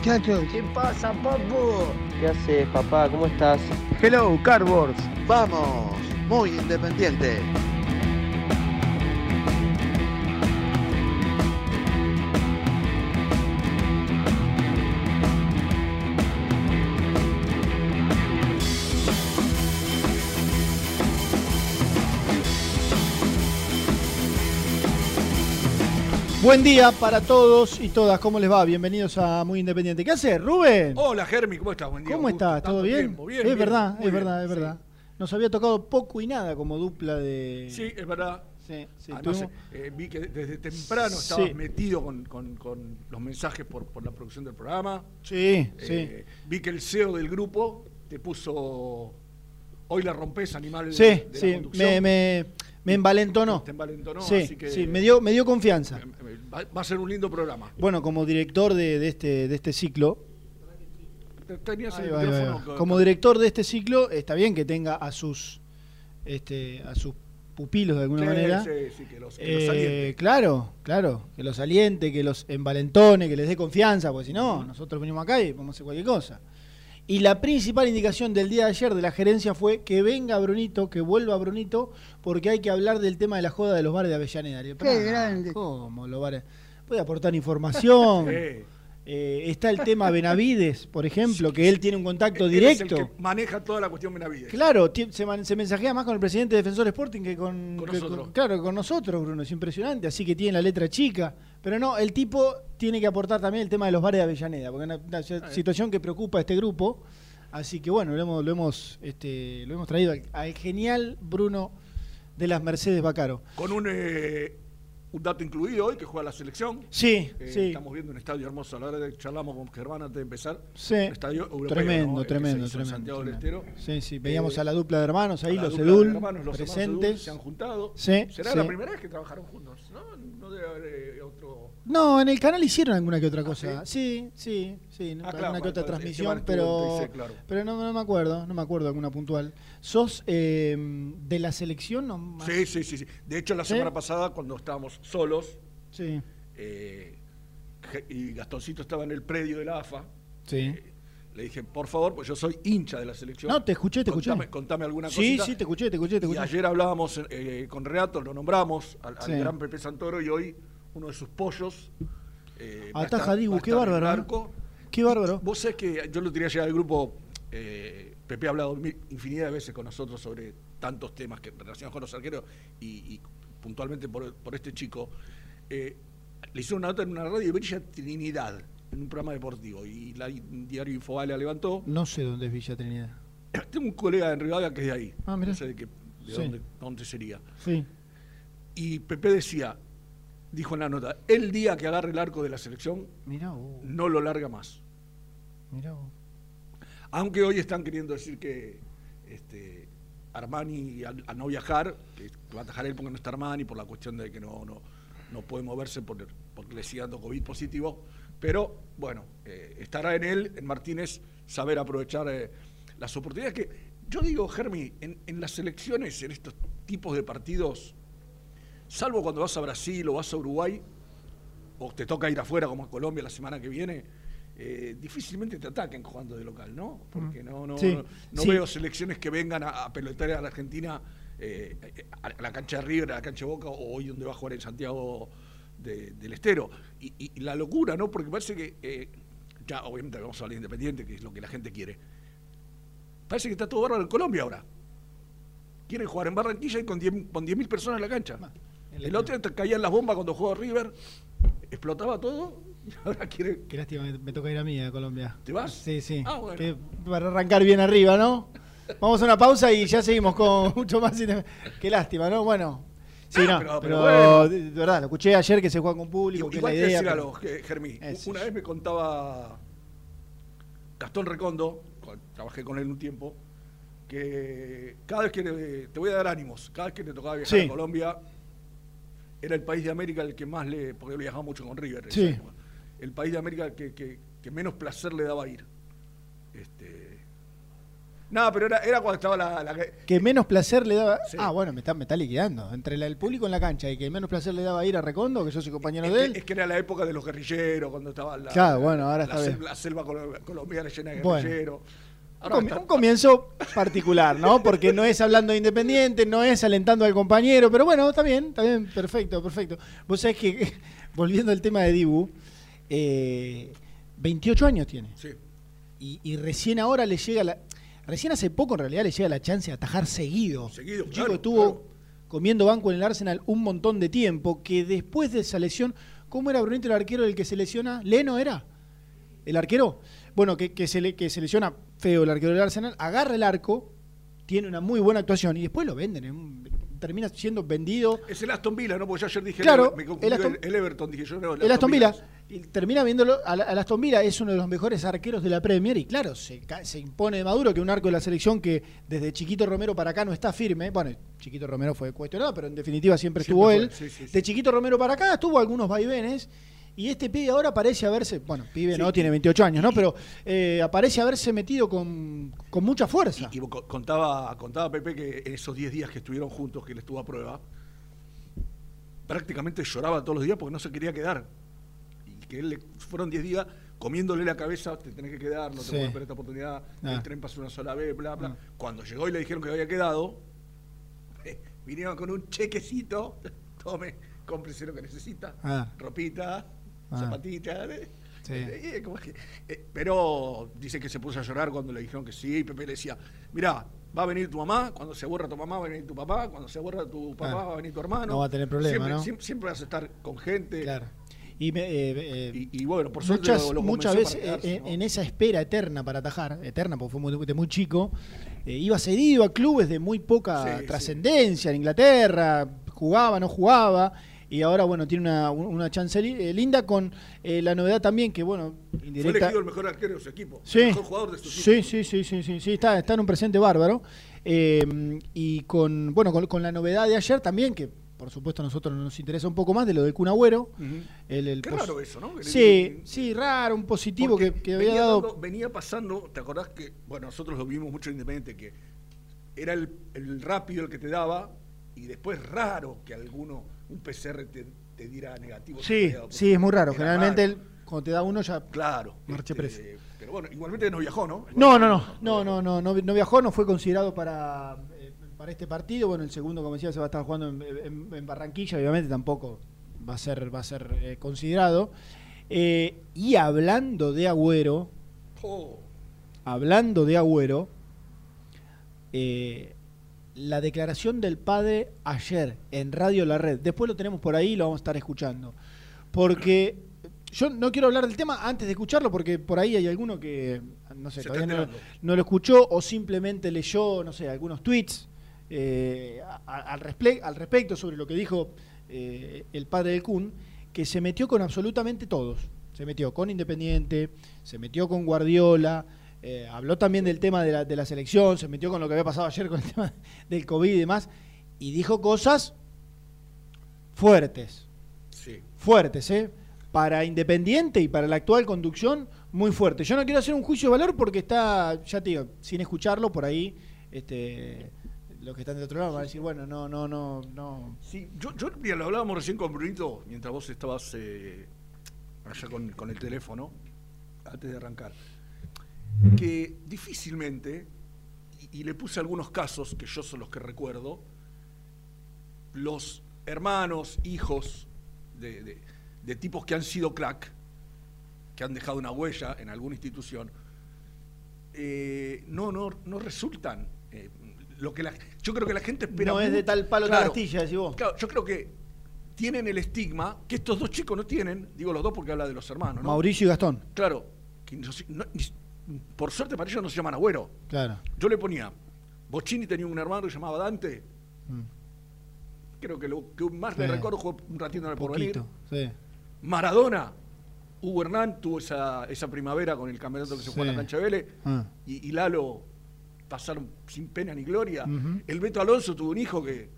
Muchachos. ¿Qué pasa, papu? ¿Qué haces, papá? ¿Cómo estás? Hello, Cardboard. Vamos, muy independiente. Buen día para todos y todas. ¿Cómo les va? Bienvenidos a Muy Independiente. ¿Qué hace, Rubén? Hola, Germi, ¿cómo estás? Buen día. ¿Cómo estás? ¿Todo bien? tiempo. Bien, es bien, verdad, es bien, verdad, es verdad. Nos había tocado poco y nada como dupla de. Sí, es verdad. Sí, sí, Ah, no sé, tuvimos- eh, vi que desde temprano estabas Sí. metido con, con- con los mensajes por, por la producción del programa. sí, sí. Eh, vi que el CEO del grupo te puso. Hoy la rompes, animal Sí, de la sí, conducción. me, me, me envalentonó. Te envalentonó, sí, así que- sí, me dio, me dio confianza. Va, va a ser un lindo programa. Bueno, como director de, de este, de este ciclo, Te- Tenías el va, micrófono. va. como director de este ciclo, está bien que tenga a sus, este, a sus pupilos de alguna Sí, manera. sí, sí, que los, que los Eh, claro, claro, que los aliente, que los envalentone, que les dé confianza, porque si no, nosotros venimos acá y podemos hacer cualquier cosa. Y la principal indicación del día de ayer de la gerencia fue que venga Brunito, que vuelva Brunito, porque hay que hablar del tema de la joda de los bares de Avellaneda. Qué "Pará, grande". ¿Cómo los bares? Puede aportar información. Eh, está el tema Benavides, por ejemplo, que él tiene un contacto Él es directo. el que maneja toda la cuestión Benavides. Claro, se, man- se mensajea más con el presidente de Defensor Sporting que con, Con que nosotros. claro, con nosotros, Bruno. Es impresionante. Así que tiene la letra chica. Pero no, el tipo tiene que aportar también el tema de los bares de Avellaneda, porque es una, una situación que preocupa a este grupo. Así que bueno, lo hemos, lo hemos, este, lo hemos traído al, al genial Bruno de las Mercedes Bacaro. Con un, eh, un dato incluido hoy que juega la selección. Sí, Eh, sí. Estamos viendo un estadio hermoso. A la hora de charlamos con Germán antes de empezar. Sí. Un estadio europeo. Tremendo, ¿no? Tremendo, tremendo, Santiago del tremendo. Estero. Sí, sí. Veíamos Eh, a la dupla de hermanos ahí, los Edul, hermanos, los hermanos Edul presentes. se han juntado. Sí, ¿Será sí. la primera vez que trabajaron juntos? No, no debe haber eh, otro. No, en el canal hicieron alguna que otra ¿Ah, cosa. sí, sí, sí, Ah, alguna que otra bueno, transmisión, pero, claro. pero no, no me acuerdo, no me acuerdo alguna puntual. ¿Sos eh, de la selección? No, más- Sí, sí, sí, sí. De hecho, la ¿Sí? semana pasada, cuando estábamos solos, Sí, eh, y Gastoncito estaba en el predio de la AFA, sí. eh, le dije, por favor, pues yo soy hincha de la selección. No, te escuché, te escuché. Contame, alguna Sí, cosita. sí, te escuché, te escuché, te Y escuché. ayer hablábamos eh, con Renato, lo nombramos al, al Sí. gran Pepe Santoro y hoy uno de sus pollos. eh, Ataja Dibu, qué bárbaro, arco. Qué bárbaro. Vos sabés que yo lo quería llegar al grupo. eh, Pepe ha hablado infinidad de veces con nosotros sobre tantos temas que relacionados con los arqueros y, y puntualmente por, por este chico. Eh, le hicieron una nota en una radio de Villa Trinidad, en un programa deportivo, y la diario Infobae la levantó. No sé dónde es Villa Trinidad. Tengo un colega en Rivadavia que es de ahí. Ah. No sé de, qué, de Sí. dónde, dónde sería. Sí. Y Pepe decía, dijo en la nota, el día que agarre el arco de la selección, Mirá vos, no lo larga más. mirá vos. Aunque hoy están queriendo decir que este, Armani, al, no viajar, que va a atajar él porque no está Armani, por la cuestión de que no, no, no puede moverse por, porque le sigue dando COVID positivo, Pero bueno, eh, estará en él, en Martínez, saber aprovechar eh, las oportunidades que yo digo, Germi, en, en las elecciones, en estos tipos de partidos, salvo cuando vas a Brasil o vas a Uruguay, o te toca ir afuera como a Colombia la semana que viene, eh, difícilmente te ataquen jugando de local, ¿no? Porque no, no, Sí, no, no sí. veo selecciones que vengan a, a pelotear a la Argentina eh, a la cancha de River, a la cancha de Boca, o hoy donde va a jugar en Santiago de- del Estero. Y, la locura, ¿no? Porque parece que, eh, ya obviamente vamos a hablar de Independiente, que es lo que la gente quiere. Parece que está todo bárbaro en Colombia ahora. Quieren jugar en Barranquilla y con 10 con 10.000 personas en la cancha. El otro caían las bombas cuando jugaba River, explotaba todo, ahora quiere... Qué lástima, me, toca ir a mí a Colombia. ¿Te vas? Sí, sí. Ah, bueno. Que para arrancar bien arriba, ¿no? Vamos a una pausa y ya seguimos con mucho más. Qué lástima, ¿no? Bueno. Sí, Ah, no, pero- pero, pero bueno. de, verdad, lo escuché ayer que se juega con público, que es Igual la te voy a idea. decir algo, Germí. Es- Una vez me contaba Gastón Recondo, con- trabajé con él un tiempo, que cada vez que le- te voy a dar ánimos, cada vez que te tocaba viajar Sí. a Colombia, era el país de América el que más le, porque viajaba mucho con River, Sí. El país de América que, que- que menos placer le daba ir. Este, nada, pero era, era cuando estaba la, la- Que menos placer le daba. Sí. Ah, bueno, me está, me está liquidando. Entre la- el público en la cancha y que menos placer le daba ir a Recondo, que yo soy compañero es, de que, él. es que era la época de los guerrilleros, cuando estaba la, Claro, bueno, ahora la, está la selva colo- colombiana llena de Bueno. guerrilleros. Un está- un comienzo particular, ¿no? Porque no es hablando de Independiente, no es alentando al compañero, pero bueno, está bien, está bien, perfecto, perfecto. Vos sabés que, volviendo al tema de Dibu, eh, 28 años tiene. Sí. Y, y recién ahora le llega la. Recién hace poco en realidad le llega la chance de atajar seguido. Seguido, El chico claro, estuvo claro. comiendo banco en el Arsenal un montón de tiempo, que después de esa lesión, ¿cómo era Brunito el arquero el que se lesiona? ¿Leno era? ¿El arquero? Bueno, que, que se le, que se lesiona feo el arquero del Arsenal, agarra el arco, tiene una muy buena actuación y después lo venden, en un- termina siendo vendido Es el Aston Villa, ¿no? Porque yo ayer dije, Claro, el, me el Aston- el, Everton, dije yo, no, El Aston Villa. Y termina viéndolo. Al, al Aston Villa es uno de los mejores arqueros de la Premier. Y claro, se, se impone de Maduro que un arco de la selección que desde Chiquito Romero para acá no está firme. Bueno, Chiquito Romero fue cuestionado, pero en definitiva siempre, Siempre estuvo fue, él. sí, sí, sí. De Chiquito Romero para acá tuvo algunos vaivenes. Y este pibe ahora parece haberse. Bueno, pibe Sí, no, tiene 28 años, ¿no? Pero eh, aparece haberse metido con, con mucha fuerza. Y, y co- contaba, contaba Pepe que en esos 10 días que estuvieron juntos, que él estuvo a prueba, prácticamente lloraba todos los días porque no se quería quedar. Y que él le, fueron 10 días comiéndole la cabeza, te tenés que quedar, no te Sí. puedes perder esta oportunidad, Ah. el tren pasó una sola vez, bla, bla. Ah. Cuando llegó y le dijeron que había quedado, eh, vinieron con un chequecito, tome, cómprese lo que necesita, Ah. ropita, Ah. zapatita, eh, Sí. eh, como que- eh, pero dice que se puso a llorar cuando le dijeron que sí. Y Pepe le decía: Mirá, va a venir tu mamá. Cuando se aburra tu mamá, va a venir tu papá. Cuando se aburra tu papá, Ah. va a venir tu hermano. No va a tener problema, siempre, ¿no? siempre, siempre vas a estar con gente. Claro. Y, me- eh, eh, Y, y bueno, por suerte muchas, lo- lo muchas convenció veces para quedarse, ¿no? en esa espera eterna para atajar, eterna porque fue muy, de muy chico, iba cedido a clubes de muy poca Sí, trascendencia en Inglaterra, jugaba, no jugaba, y ahora bueno, tiene una, una chance eh, linda con eh, la novedad también que bueno, Fue indirecta. elegido el mejor arquero de su equipo. Sí, El mejor jugador de su equipo. sí, sí, sí, sí, sí, está, está en un presente bárbaro. Eh, y con, bueno, con, con la novedad de ayer también, que por supuesto a nosotros nos interesa un poco más, de lo del Kun Agüero. Ujú. El, el Qué raro eso, ¿no? Sí, sí, raro, un positivo que, que había venía dado. dando- venía pasando, ¿te acordás que, bueno, nosotros lo vimos mucho en Independiente, que era el, el rápido el que te daba y después raro que alguno, un PCR te, te diera negativo. Sí, sí, es muy raro. Era Generalmente cuando te da uno ya. Claro. Marche este, preso. Pero bueno, igualmente no viajó, ¿no? No, no, no, no, no, no, no, no viajó, no fue considerado para, eh, para este partido. Bueno, el segundo, como decía, se va a estar jugando en, en- en Barranquilla, obviamente tampoco va a ser, va a ser eh, considerado. Eh, y hablando de Agüero, Oh, hablando de Agüero, eh, la declaración del padre ayer en Radio La Red, después lo tenemos por ahí y lo vamos a estar escuchando. Porque yo no quiero hablar del tema antes de escucharlo, porque por ahí hay alguno que, no sé, Se todavía no, lo escuchó o simplemente leyó, no sé, algunos tweets eh, al, al respecto sobre lo que dijo eh, el padre del Kun, que se metió con absolutamente todos. Se metió con Independiente, se metió con Guardiola, eh, habló también del tema de la, de la selección, se metió con lo que había pasado ayer con el tema del COVID y demás, y dijo cosas fuertes, sí. fuertes, ¿eh? para Independiente y para la actual conducción muy fuerte. Yo no quiero hacer un juicio de valor porque está, ya te digo, sin escucharlo por ahí, este, los que están de otro lado van a decir, bueno, no, no, no, no. Sí, yo, yo mira, lo hablábamos recién con Brunito mientras vos estabas eh, allá con, con el teléfono, antes de arrancar, que difícilmente, y, y le puse algunos casos que yo son los que recuerdo, los hermanos, hijos de, de- de tipos que han sido crack, que han dejado una huella en alguna institución, eh, no, no, no resultan. eh, lo que la, yo creo que la gente espera. No es de tal palo, tal astilla, decís vos. Claro, yo creo que tienen el estigma que estos dos chicos no tienen, digo los dos porque habla de los hermanos, ¿no? Mauricio y Gastón, Claro, que no no- por suerte para ellos no se llaman agüero. claro. Yo le ponía, Bocini tenía un hermano que se llamaba Dante, Mm, creo que lo que más le Sí. recuerdo jugó un ratito en el porvenir. sí. Maradona, Hugo Hernán tuvo esa, esa primavera con el campeonato que se jugó en la cancha de Vélez, Ah. y, y Lalo pasaron sin pena ni gloria. El Beto Alonso tuvo un hijo que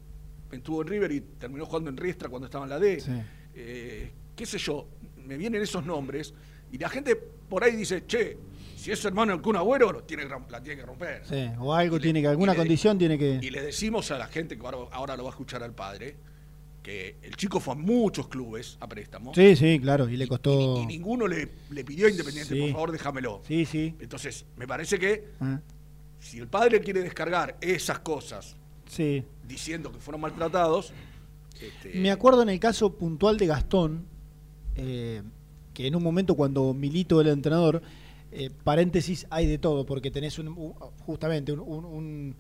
estuvo en River y terminó jugando en Riestra cuando estaba en la D. Eh, qué sé yo, me vienen esos nombres y la gente por ahí dice, che, si es hermano del Kun Agüero, lo tiene la tiene que romper. Sí, o algo Y le- tiene que, alguna y le- condición tiene Y que. le decimos a la gente que ahora, ahora lo va a escuchar al padre, que el chico fue a muchos clubes a préstamo. Sí, sí, claro, y le Y, costó. y ninguno le, le pidió a Independiente, Sí. por favor, déjamelo. Sí, sí. Entonces, me parece que Ah, si el padre quiere descargar esas cosas Sí. diciendo que fueron maltratados, este, Me acuerdo en el caso puntual de Gastón, eh, que en un momento cuando Milito era el entrenador, eh, paréntesis, hay de todo, porque tenés un- un- justamente un-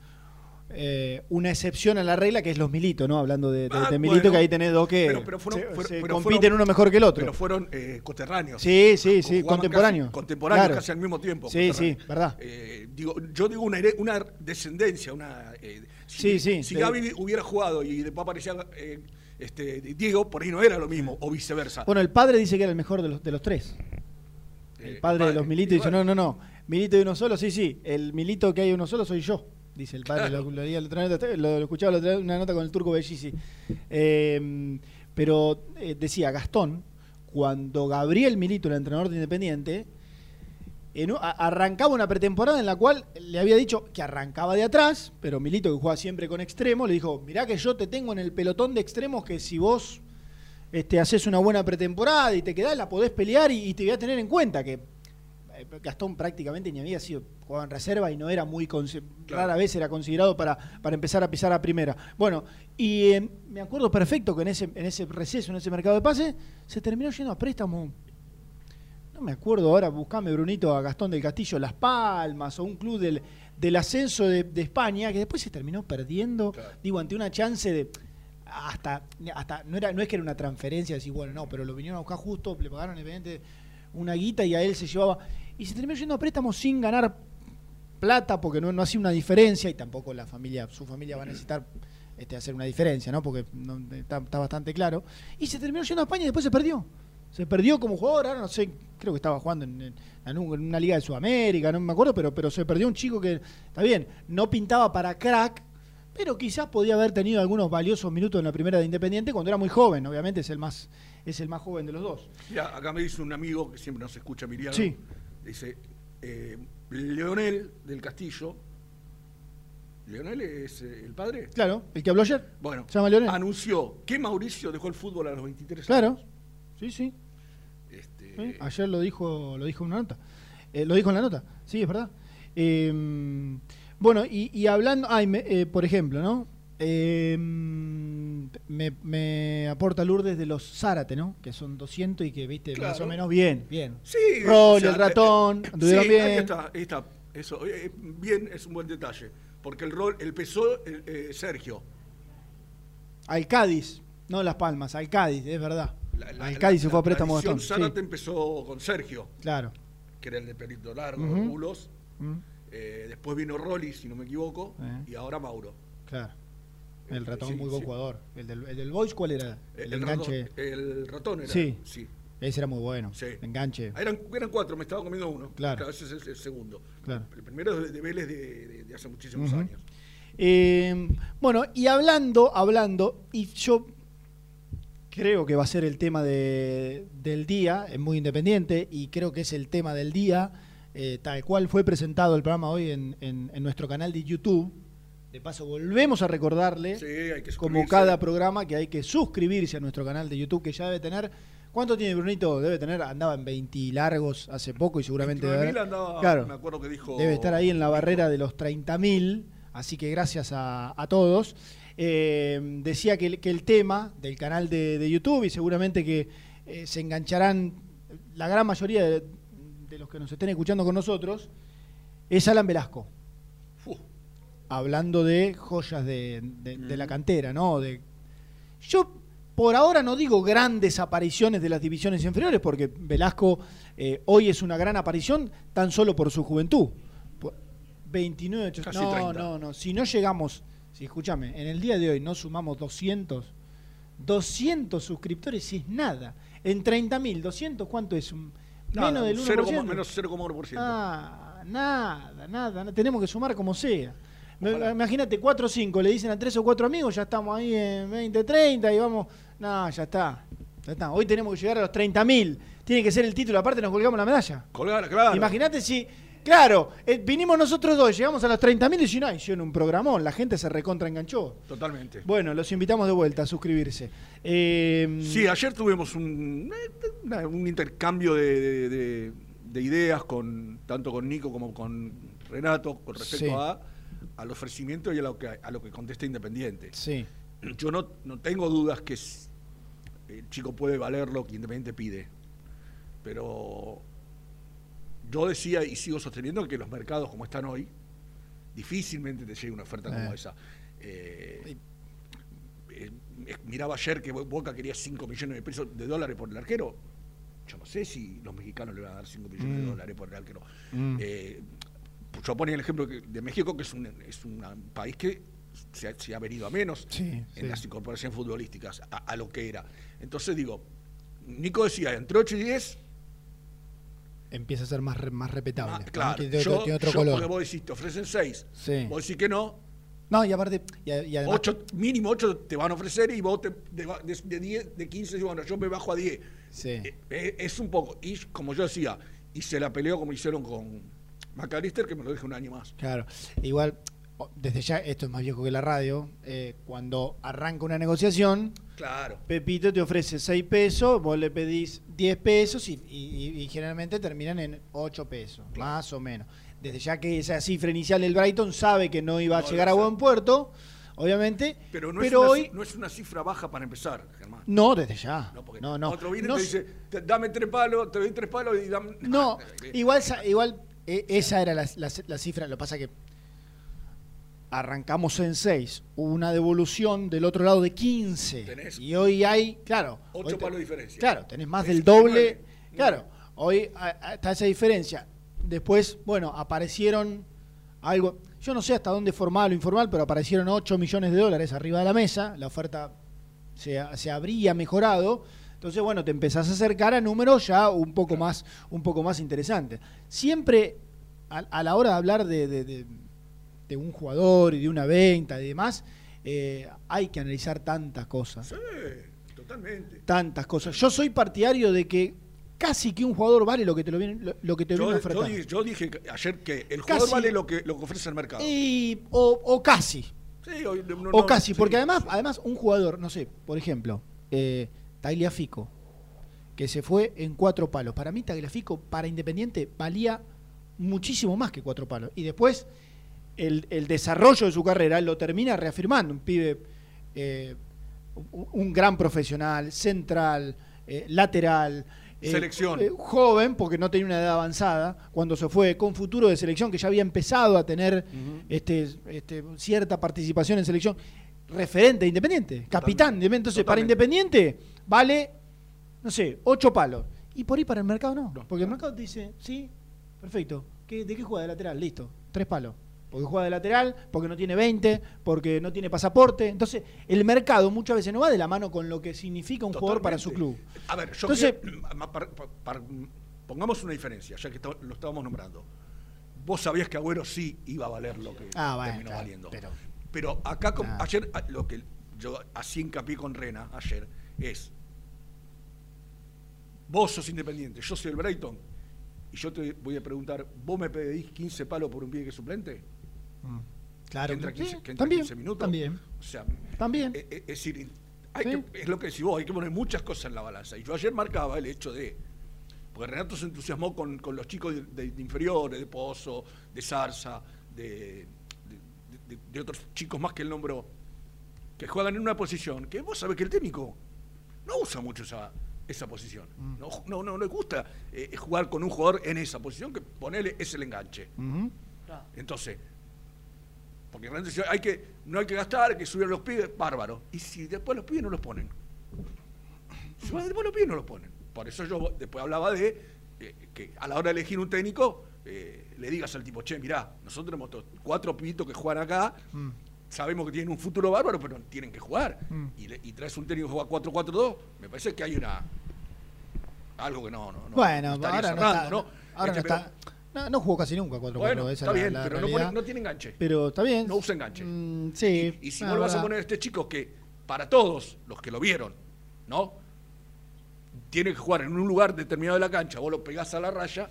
eh, una excepción a la regla que es los Milito, ¿no? Hablando de, de- Ah, de Milito, bueno. que ahí tenés dos que Pero- pero fueron- se, fueron- se pero compiten fueron- uno mejor que el otro. pero fueron eh, coterráneos. Sí, sí, sí, Jugaban contemporáneos. casi- Contemporáneos, Claro. casi al mismo tiempo. Sí, sí, verdad. Eh, digo, yo digo una, descendencia, una... eh, Sí, si, sí, Si de- Gaby hubiera jugado y después aparecía este, Diego, por ahí no era lo mismo, o viceversa. Bueno, el padre dice que era el mejor de los, de los tres. El padre de los Militos dice, bueno, no, no, no, Milito de uno solo, sí, sí, el Milito que hay uno solo soy yo, dice el padre, Claro. lo, lo lo, lo escuchaba la otra- una nota con el turco Bellisi. Eh, pero eh, decía Gastón, cuando Gabriel Milito era entrenador de Independiente, en un- a- arrancaba una pretemporada en la cual le había dicho que arrancaba de atrás, pero Milito que juega siempre con extremo, le dijo, mirá que yo te tengo en el pelotón de extremos que si vos este, haces una buena pretemporada y te quedás, la podés pelear y, y te voy a tener en cuenta que eh, Gastón prácticamente ni había sido jugaba en reserva y no era muy Claro. rara vez era considerado para, para empezar a pisar a primera. Bueno, y eh, me acuerdo perfecto que en ese, en ese receso, en ese mercado de pase, se terminó yendo a préstamo. No me acuerdo ahora, buscame Brunito a Gastón del Castillo, Las Palmas o un club del, del ascenso de, de España que después se terminó perdiendo, Claro. digo, ante una chance de hasta, hasta no era no es que era una transferencia, decir, bueno, no, pero lo vinieron a buscar justo, le pagaron evidentemente una guita y a él se llevaba y se terminó yendo a préstamo sin ganar plata porque no, no hacía una diferencia y tampoco la familia, su familia va a necesitar este, hacer una diferencia, ¿no? Porque está, bastante claro. Y se terminó yendo a España y después se perdió. Se perdió como jugador, ahora no sé, creo que estaba jugando en, en- en una liga de Sudamérica, no me acuerdo, pero, pero se perdió un chico que, está bien, no pintaba para crack, pero quizás podía haber tenido algunos valiosos minutos en la primera de Independiente cuando era muy joven, obviamente es el más, es el más joven de los dos. Mira, acá me dice un amigo que siempre nos escucha, Miriam. Sí. Dice, eh, Leonel del Castillo. ¿Leonel es eh, el padre? Claro, el que habló ayer. Bueno, Se llama Leonel. anunció que Mauricio dejó el fútbol a los 23 Claro. años. Sí, sí. Este, Sí, Ayer lo dijo, lo dijo en una nota. Eh, lo dijo en la nota, sí, es verdad. Eh, bueno, y, y hablando, ay, me- eh, por ejemplo, ¿no? Eh, me, me aporta Lourdes de los Zárate, ¿no? Que son 200 y que, viste, más o menos bien, bien. Sí, Rolly, o sea, el ratón, eh, anduvieron sí, bien. Ahí está, ahí está. Eso, eh, eh, bien, es un buen detalle. Porque el rol, el pesó eh, eh, Sergio. Al Cádiz, no Las Palmas, al Cádiz, es verdad. La- la- al Cádiz se fue a préstamo Gastón. Zárate Sí, empezó con Sergio, claro. que era el de pelito largo, Ujú. bulos. Mm, Eh, después vino Rolly, si no me equivoco. Eh. Y ahora Mauro. claro. El Eh, ratón, sí, muy buen sí. jugador. El del, el del Boys, ¿cuál era? El, el, enganche. ratón, el ratón era. Sí. sí. Ese era muy bueno. Sí. El enganche. Ah, Eran, eran cuatro, me estaba comiendo uno. Claro. Ese es el, segundo. Claro. El primero es de, de Vélez de, de- de hace muchísimos años. Eh, bueno, y hablando, hablando, y yo creo que va a ser el tema de- del día, es muy independiente y creo que es el tema del día, eh, tal cual fue presentado el programa hoy en, en- en nuestro canal de YouTube. De paso, volvemos a recordarle, Sí, como cada programa, que hay que suscribirse a nuestro canal de YouTube, que ya debe tener... ¿Cuánto tiene Brunito? Debe tener, andaba en 20 largos hace poco y seguramente... debe 29.000 haber- andaba, claro. me acuerdo que dijo. Debe estar ahí en la barrera de los 30.000, así que gracias a, a todos. Eh, decía que, el- que el tema del canal de, de YouTube y seguramente que eh, se engancharán la gran mayoría de, de los que nos estén escuchando con nosotros, es Alan Velasco, hablando de joyas de, de- de la cantera, ¿no? De, yo por ahora no digo grandes apariciones de las divisiones inferiores, porque Velasco eh, hoy es una gran aparición tan solo por su juventud. Por 29, ocho- Casi no, 30. no, no. Si no llegamos, si escúchame, en el día de hoy no sumamos 200, 200 suscriptores es nada. En 30.000, 200, ¿cuánto es? Un- nada, menos del 1%. 0, menos 0,1%. Ah, nada, nada, tenemos que sumar como sea. Ojalá. Imagínate, 4 o 5, le dicen a 3 o 4 amigos, ya estamos ahí en 20, 30 y vamos. No, ya está. Ya está. Hoy tenemos que llegar a los 30.000. Tiene que ser el título, aparte nos colgamos la medalla. Colgar, claro. Imagínate si. Claro, eh, vinimos nosotros dos, llegamos a los 30.000 y dicen, ay, hicieron un programón, la gente se recontra enganchó. Totalmente. Bueno, los invitamos de vuelta a suscribirse. Eh, Sí, ayer tuvimos un, un intercambio de, de- de- de ideas con tanto con Nico como con Renato con respecto Sí. a al ofrecimiento y a lo que a lo que contesta Independiente. Sí, Yo no, no tengo dudas que el chico puede valer lo que Independiente pide, pero yo decía y sigo sosteniendo que los mercados como están hoy difícilmente te llegue una oferta Eh. como esa. Eh, eh, eh, miraba ayer que Bo- Boca quería 5 millones de pesos de dólares por el arquero. Yo no sé si los mexicanos le van a dar 5 millones de Mm. dólares por el arquero. Mm. Eh, yo ponía el ejemplo de México, que es un, es un país que se ha, se ha venido a menos Sí, en sí. las incorporaciones futbolísticas, a, a lo que era. Entonces digo, Nico decía, entre 8 y 10, empieza a ser más, re- más respetable. ah, ¿no? claro, Tiene, yo, tiene otro yo, color. porque vos decís, te ofrecen 6, Sí. vos decís que no, No, y aparte, y, y además, 8, mínimo 8 te van a ofrecer y vos te, de, de, de 10, de 15, decís, bueno, yo me bajo a 10. Sí. Eh, eh, es un poco, y como yo decía, y se la peleó como hicieron con McAllister, que me lo deje un año más. Claro, igual, desde ya, esto es más viejo que la radio, eh, cuando arranca una negociación, Claro. Pepito te ofrece 6 pesos, vos le pedís 10 pesos y, y- y generalmente terminan en 8 pesos, más o menos. Desde ya que esa cifra inicial del Brighton sabe que no iba a No, llegar a buen puerto, obviamente, Pero no, pero es una, hoy... no es una cifra baja para empezar, Germán. No, desde ya. No, porque No, no. otro viene No y te dice, "Te- dame tres palos, te doy tres palos y dame... No, igual, igual eh, esa era la, la- la cifra. Lo que pasa que arrancamos en 6, hubo una devolución del otro lado de 15. Tenés y hoy hay, claro. Ocho hoy te- palos de diferencia. Claro, tenés más Tenés del doble. Claro, hoy está esa diferencia. Después, bueno, aparecieron algo, yo no sé hasta dónde formal o informal, pero aparecieron 8 millones de dólares arriba de la mesa. La oferta se, se habría mejorado. Entonces, bueno, te empezás a acercar a números ya un poco más, un poco más interesantes. Siempre, a, a la hora de hablar de, de- de- de un jugador y de una venta y demás, eh, hay que analizar tantas cosas. Sí, totalmente. Tantas cosas. Yo soy partidario de que casi que un jugador vale lo que te lo viene, lo, lo que te Yo, viene a yo dije, yo dije ayer que el jugador vale lo que, lo que ofrece el mercado. Y- o, o casi. Sí, o, no- O no- casi, sí, porque además, además un jugador, no sé, por ejemplo, eh, Tagliafico, que se fue en cuatro palos. Para mí Tagliafico, para Independiente, valía muchísimo más que cuatro palos. Y después, el, el desarrollo de su carrera lo termina reafirmando. Un pibe, eh, un, gran profesional, central, eh, lateral. eh, Selección. joven, porque no tenía una edad avanzada, cuando se fue, con futuro de selección, que ya había empezado a tener este, este, cierta participación en selección. Referente de Independiente, capitán de. Entonces, para. Independiente vale, no sé, ocho palos. Y por ahí para el mercado no. No, porque el mercado dice, sí, perfecto. ¿Qué- ¿De qué juega de lateral? Listo, tres palos. Porque juega de lateral, porque no tiene 20, porque no tiene pasaporte. Entonces, el mercado muchas veces no va de la mano con lo que significa un jugador para su club. A ver, yo Entonces- quiero- par- pongamos una diferencia, ya que lo estábamos nombrando. Vos sabías que Agüero sí iba a valer lo que Ah, bueno, terminó claro, valiendo. pero- Pero acá, ayer, lo que yo así hincapié con Rena ayer es, vos sos independiente, yo soy el Brighton, y yo te voy a preguntar, ¿vos me pedís 15 palos por un pie que es suplente? Claro, que entra sí, 15, que entra también, 15 minutos. también. O sea, También. eh, eh, es decir, hay Sí. que- es lo que decís vos, hay que poner muchas cosas en la balanza. Y yo ayer marcaba el hecho de. Porque Renato se entusiasmó con, con los chicos de, de- de inferiores, de Pozo, de Zarza, de, de- de- de otros chicos más que el nombró, que juegan en una posición que vos sabés que el técnico no usa mucho esa, esa posición. Mm. No, no, no le gusta eh, jugar con un jugador en esa posición que ponele es el enganche. Entonces, porque realmente hay que, no hay que gastar, hay que subir a los pibes, bárbaro. Y si después los pibes no los ponen. Si después los pibes no los ponen. Por eso yo después hablaba de eh, que a la hora de elegir un técnico, eh, le digas al tipo, che, mirá, nosotros tenemos cuatro pibitos que juegan acá, Mm. sabemos que tienen un futuro bárbaro, pero tienen que jugar. Mm. Y, le- y traes un técnico que juega 4-4-2, me parece que hay una algo que no, no, no bueno, ahora no cerrando, está. ¿no? Ahora Este, no está. No, no jugó casi nunca 4 Bueno, esa está la- bien, la pero no, pone- no tiene enganche. Pero está bien. No usa enganche. Mm, sí. Y si le vas a poner a este chico que, para todos los que lo vieron, ¿no? Tiene que jugar en un lugar determinado de la cancha, vos lo pegás a la raya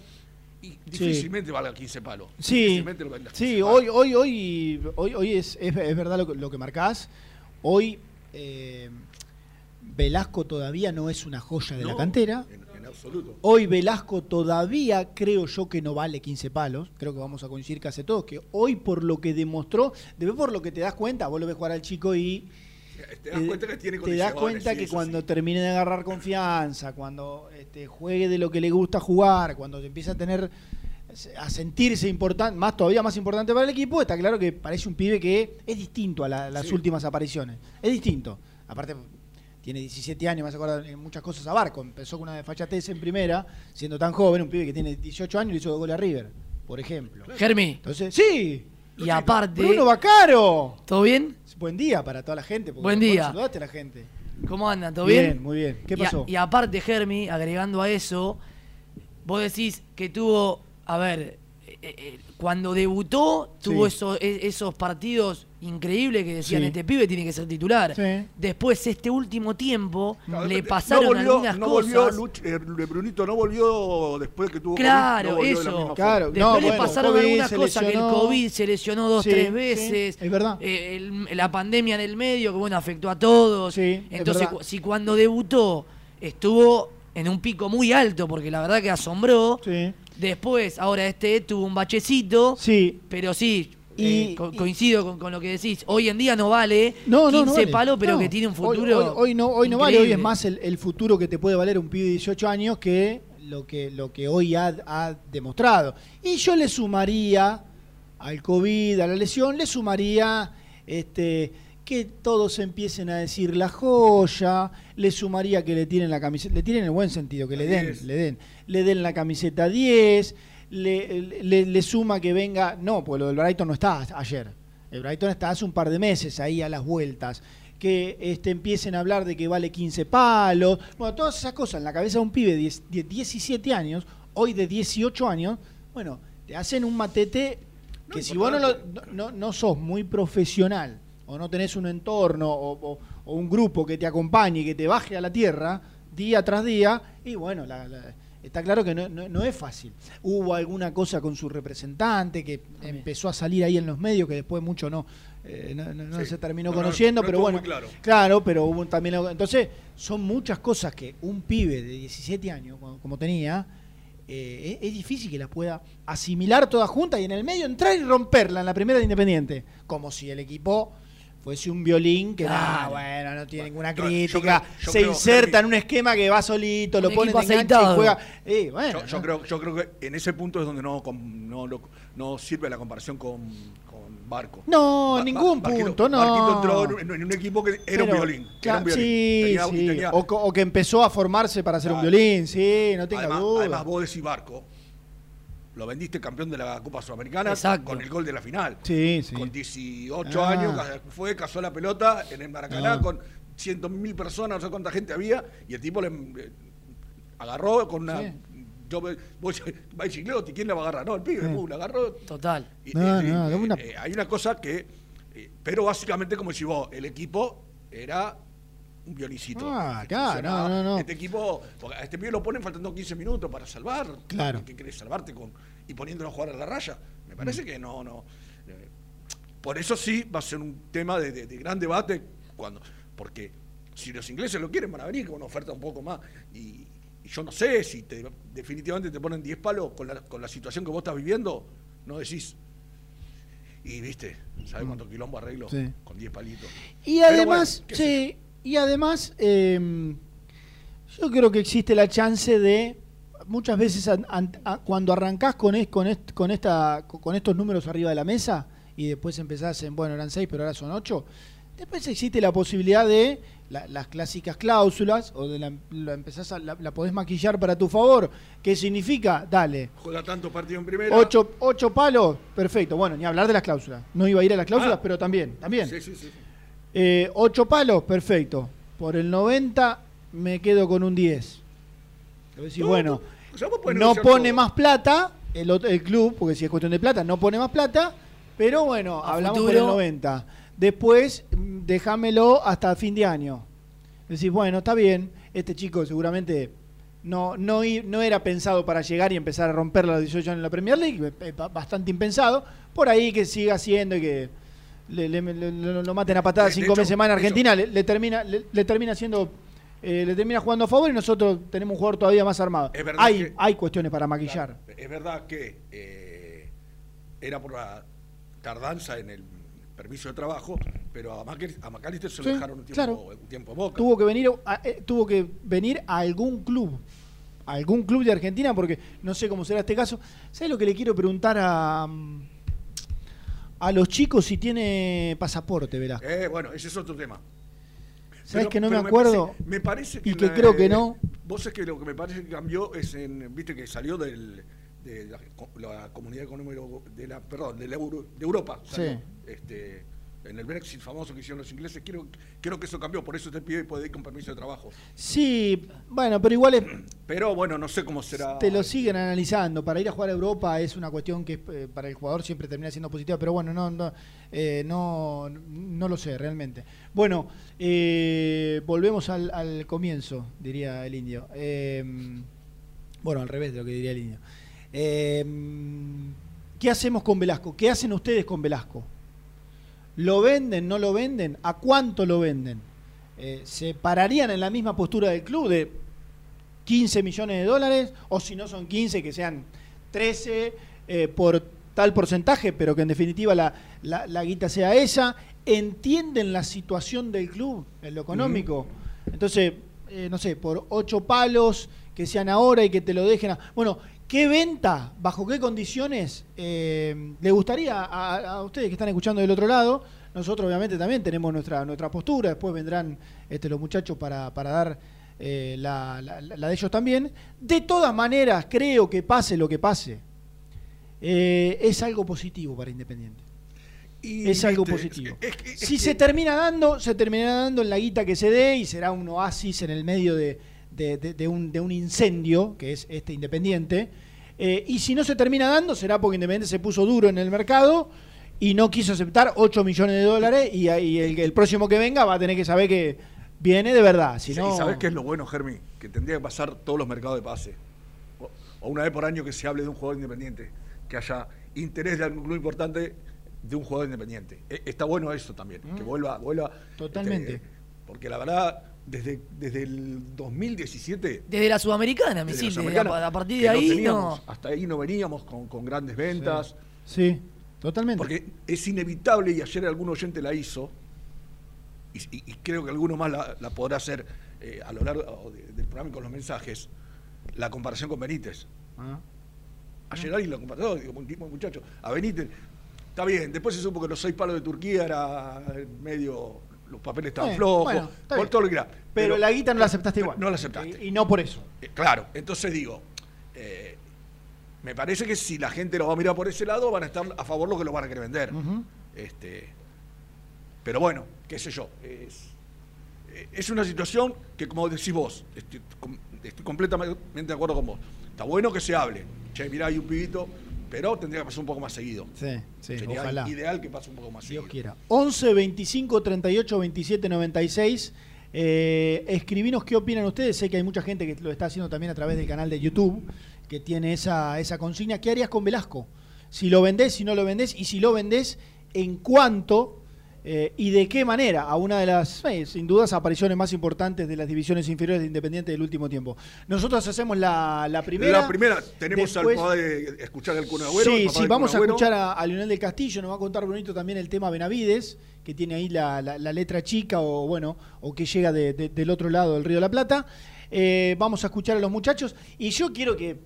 y difícilmente valga 15 palos. Sí, Difícilmente lo vendas sí 15 hoy, hoy, hoy, hoy, hoy es, es, es verdad lo que, lo que marcás. Hoy eh, Velasco todavía no es una joya de la No, cantera. En, en absoluto. Hoy Velasco todavía creo yo que no vale 15 palos. Creo que vamos a coincidir casi todos. Que hoy por lo que demostró, después por lo que te das cuenta, vos lo ves jugar al chico y Te das cuenta que tiene te das cuenta que cuando sí. termine de agarrar confianza, cuando este, juegue de lo que le gusta jugar, cuando empieza a tener a sentirse importante, más todavía más importante para el equipo, está claro que parece un pibe que es distinto a la- las Sí. últimas apariciones. Es distinto. Aparte tiene 17 años, me hace acordar en muchas cosas a Barco. Empezó con una desfachatez en primera, siendo tan joven, un pibe que tiene 18 años y le hizo gol a River, por ejemplo. Germi, Entonces, sí, y aparte, Bruno Bacaro. ¿todo bien? Buen día para toda la gente. porque Buen día. Saludaste a la gente. ¿Cómo andan? ¿Todo bien? muy bien. ¿Qué Y a- pasó? Y, aparte, Germi, agregando a eso, vos decís que tuvo, a ver, eh, eh, cuando debutó, tuvo Sí. esos, e- esos partidos increíbles que decían, Sí. este pibe tiene que ser titular. Sí. Después, este último tiempo, le pasaron no volvió, algunas no cosas. volvió Luch- eh, Brunito no volvió después que tuvo Claro, COVID, no eso. Claro. Después No, le bueno, pasaron COVID, algunas cosas, que el. COVID se lesionó dos, Sí, tres sí, veces. es verdad. Eh, el- la pandemia en el medio, que bueno, afectó a todos. Entonces, cu- si cuando debutó estuvo en un pico muy alto, porque la verdad que asombró. Sí. Después, ahora este tuvo un bachecito. Sí. Pero sí, Y- eh, co- y- coincido con, con lo que decís. Hoy en día no vale No, 15 no, no vale. palos, pero No. que tiene un futuro. Hoy, hoy no, hoy no vale, hoy es más el, el futuro que te puede valer un pibe de 18 años que lo que, lo que hoy ha, ha demostrado. Y yo le sumaría al COVID, a la lesión, le sumaría este que todos empiecen a decir la joya, le sumaría que le tienen la camiseta, le tienen en el buen sentido, que La le den, 10. le den, le den la camiseta 10, le, le- le suma que venga, no, pues lo del Brighton no está ayer. El Brighton está hace un par de meses ahí a las vueltas. Que este, empiecen a hablar de que vale 15 palos. Bueno, todas esas cosas en la cabeza de un pibe de 10 de 17 años, hoy de 18 años, bueno, te hacen un matete que No, si vos no, lo- no, no sos muy profesional o no tenés un entorno o, o- o un grupo que te acompañe y que te baje a la tierra día tras día, y bueno, la- la- está claro que no, no- no es fácil. Hubo alguna cosa con su representante que empezó a salir ahí en los medios que después mucho no, eh, no, no- no Sí. se terminó No, no, conociendo, no pero bueno, muy claro. claro, pero hubo también algo- entonces son muchas cosas que un pibe de 17 años como, como tenía eh, es, es difícil que las pueda asimilar todas juntas y en el medio entrar y romperla en la primera de Independiente, como si el equipo fuese un violín que Claro. bueno, no tiene ninguna yo crítica, creo- yo se creo, inserta en un esquema que va solito, Un lo pone enganche y juega. Eh, bueno, Yo, yo ¿no? creo, yo creo que en ese punto es donde no, no, lo- no sirve la comparación con, con Barco. No, Ba- ningún Barquito- punto, no. Barquito entró en, en un equipo que era un violín. era un violín. Sí, Tenía- sí. tenía- O, que empezó a formarse para ser un violín, sí, no tenga además, duda. además, vos decís Barco, lo vendiste campeón de la Copa Sudamericana Exacto. con el gol de la final. sí, sí. Con 18 Ah. años fue, cazó la pelota en el Maracaná Ah. con cientos mil personas, no sé cuánta gente había, y el tipo le eh, agarró con una. Sí. Yo, vos, va Gigliotti, ¿quién la va a agarrar? No, el pibe, Sí. pum, la agarró. Total. Y- No, y- no, y- es una- eh, hay una cosa que. eh, pero básicamente, como si vos, el equipo era un violincito. Ah, claro, no, no, no. Este equipo, porque a este pibe lo ponen faltando 15 minutos para salvar. Claro. ¿Qué querés salvarte con y poniéndolo a jugar a la raya? Me Mm. parece que no, no. Eh, Por eso sí va a ser un tema de, de- de gran debate cuando, porque si los ingleses lo quieren van a venir con una oferta un poco más y, y yo no sé si te, definitivamente te ponen 10 palos con la, con la situación que vos estás viviendo, no decís. Y viste, ¿sabes cuánto quilombo arreglo? Mm. Sí. Con 10 palitos. Y Pero además, bueno, sí, y además, eh, yo creo que existe la chance de muchas veces a- cuando arrancás con, es- con, est- con, esta, con estos números arriba de la mesa y después empezás en, bueno, eran seis, pero ahora son ocho, después existe la posibilidad de la- las clásicas cláusulas o de la, la empezás a- la, la podés maquillar para tu favor. ¿Qué significa? Dale. Juega tantos partidos en primera. Ocho, ocho palos, perfecto. Bueno, ni hablar de las cláusulas. No iba a ir a las cláusulas, Ah. pero también, también. Sí, sí, sí. Eh, ocho palos, perfecto. Por el 90 me quedo con un 10. Le decís, No, bueno, no pone todo. más plata el, club, porque si es cuestión de plata, no pone más plata, pero bueno, A hablamos futuro. por el 90. Después, mm, déjamelo hasta fin de año. Decís, bueno, está bien, este chico seguramente no, no, i- no era pensado para llegar y empezar a romper los 18 años en la Premier League, eh, ba- bastante impensado. Por ahí que siga haciendo y que le, le- le- lo, lo maten a patadas cinco hecho, meses más en Argentina, le, termina, le, le termina haciendo. eh, le termina jugando a favor y nosotros tenemos un jugador todavía más armado. Hay, que- hay cuestiones para maquillar. Es verdad que eh, era por la tardanza en el permiso de trabajo, pero a, Mac- a McAllister se lo Sí, dejaron un tiempo, claro. un tiempo en boca. Tuvo que venir a, eh, tuvo que venir a algún club, a algún club de Argentina, porque no sé cómo será este caso. ¿Sabes lo que le quiero preguntar a, mm, a los chicos si tiene pasaporte, Velasco? Eh, bueno, ese es otro tema. ¿Sabes que no me acuerdo? parece- Me parece, que y que la- creo que no. Vos es que lo que me parece que cambió es en, viste que salió del, de la, la comunidad económica de la, perdón, de, la Euro- de Europa. salió, Sí. Este, en el Brexit famoso que hicieron los ingleses, creo, creo que eso cambió, por eso este pibe puede ir con permiso de trabajo. Sí, bueno, pero igual es- Pero bueno, no sé cómo será. te lo siguen analizando. Para ir a jugar a Europa es una cuestión que eh, para el jugador siempre termina siendo positiva, pero bueno, no, no, eh, no, no lo sé realmente. Bueno, eh, volvemos al, al comienzo, diría el indio. Eh, bueno, al revés de lo que diría el indio. Eh, ¿Qué hacemos con Velasco? ¿Qué hacen ustedes con Velasco? ¿Lo venden? ¿No lo venden? ¿A cuánto lo venden? Eh, ¿Se pararían en la misma postura del club de 15 millones de dólares? O si no son 15, que sean 13 eh, por tal porcentaje, pero que en definitiva la, la- la guita sea esa. ¿Entienden la situación del club en lo económico? Entonces, eh, no sé, por 8 palos que sean ahora y que te lo dejen. a- Bueno, ¿qué venta, bajo qué condiciones eh, le gustaría a, a ustedes que están escuchando del otro lado? Nosotros obviamente también tenemos nuestra, nuestra postura, después vendrán este, los muchachos para, para dar eh, la, la- la de ellos también. De todas maneras, creo que pase lo que pase, eh, es algo positivo para Independiente. Y, Es algo positivo. es que- es si que- se termina dando, se terminará dando en la guita que se dé y será un oasis en el medio de, de- de- de un, de un incendio, que es este Independiente. Eh, y si no se termina dando, será porque Independiente se puso duro en el mercado y no quiso aceptar 8 millones de dólares y, el, el próximo que venga va a tener que saber que viene de verdad. Si no, ¿Y sabes qué es lo bueno, Germi? Que tendría que pasar todos los mercados de pase. O, o una vez por año que se hable de un jugador independiente. Que haya interés de algún club importante de un jugador independiente. E- está bueno eso también. Que vuelva, vuelva. Mm. Totalmente. este, porque la verdad, desde, desde el 2017. Desde la Sudamericana, desde Misil, desde a, a partir de no ahí teníamos, no. Hasta ahí no veníamos con, con grandes ventas. Sí, totalmente. Porque es inevitable, y ayer algún oyente la hizo, y, y- y creo que alguno más la, la podrá hacer eh, a lo largo de- del programa y con los mensajes, la comparación con Benítez. Ah. Ayer alguien lo comparó, digo, "Mu- mu- muchacho, a Benítez, está bien, después se supo que los seis palos de Turquía era medio, los papeles estaban Eh, flojos, bueno, está por todo lo que era. Pero, la guita no la aceptaste igual. No la aceptaste. Y, y no por eso. Eh, Claro, entonces digo, eh, me parece que si la gente lo va a mirar por ese lado, van a estar a favor los que lo van a querer vender. Este, pero bueno, qué sé yo, es, eh, es una situación que como decís vos, estoy, estoy completamente de acuerdo con vos. Está bueno que se hable. Che, mirá, hay un pibito, pero tendría que pasar un poco más seguido. Sí, sí, Sería ojalá. ideal que pase un poco más Dios seguido. quiera. 11 25 38 27 96 Eh, escribinos qué opinan ustedes. Sé que hay mucha gente que lo está haciendo también a través del canal de YouTube, que tiene esa, esa consigna. ¿Qué harías con Velasco? Si lo vendés, si no lo vendés, y si lo vendés, ¿en cuánto? Eh, y de qué manera a una de las, eh, sin dudas, apariciones más importantes de las divisiones inferiores de Independiente del último tiempo. Nosotros hacemos la, la primera. la primera, tenemos después- al papá de escuchar al Kun Agüero. Sí, sí, vamos a escuchar a, a Lionel del Castillo, nos va a contar bonito también el tema Benavides, que tiene ahí la, la- la letra chica o bueno, o que llega de- de- del otro lado del Río de la Plata. Eh, vamos a escuchar a los muchachos y yo quiero que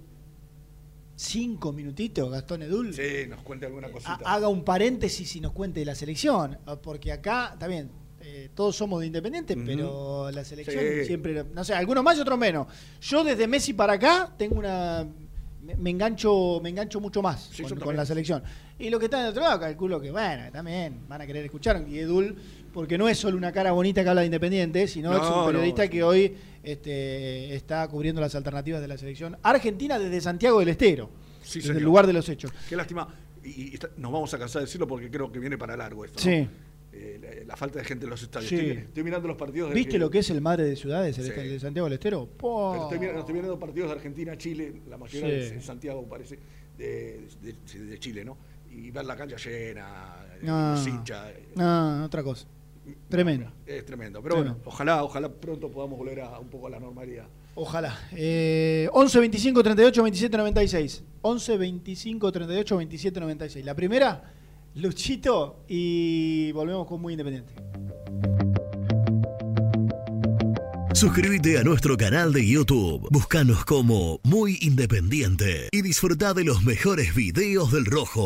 cinco minutitos, Gastón Edul, Sí, nos cuente alguna cosita. ha- haga un paréntesis y nos cuente de la selección, porque acá también eh, todos somos de Independiente, Ujú. pero la selección Sí. siempre, no sé, algunos más y otros menos. Yo desde Messi para acá tengo una me, me engancho me engancho mucho más Sí, con, la selección. Y lo que está del otro lado calculo que bueno, también van a querer escuchar y Edul porque no es solo una cara bonita que habla de Independiente, sino No, es un no, periodista sí. que hoy este, está cubriendo las alternativas de la selección argentina desde Santiago del Estero, Sí, desde el lugar de los hechos. Qué lástima. Y, y está- nos vamos a cansar de decirlo porque creo que viene para largo esto. ¿no? Sí. Eh, la, la falta de gente en los estadios. Sí. Estoy, estoy mirando los partidos de ¿Viste lo que es el madre de ciudades, el Sí. de Santiago del Estero? Pero estoy, mirando, estoy mirando partidos de Argentina, Chile, la mayoría Sí. en Santiago, parece, de, de- de Chile, ¿no? Y ver la cancha llena, No. los hinchas. eh, No, otra cosa. Tremendo. Es tremendo. Pero Tremendo. bueno, ojalá, ojalá pronto podamos volver a un poco a la normalidad. Ojalá. Eh, 11 25 38 27 96. 11 25 38 27 96. La primera, Luchito, y volvemos con Muy Independiente. Suscríbete a nuestro canal de YouTube. Búscanos como Muy Independiente y disfruta de los mejores videos del Rojo.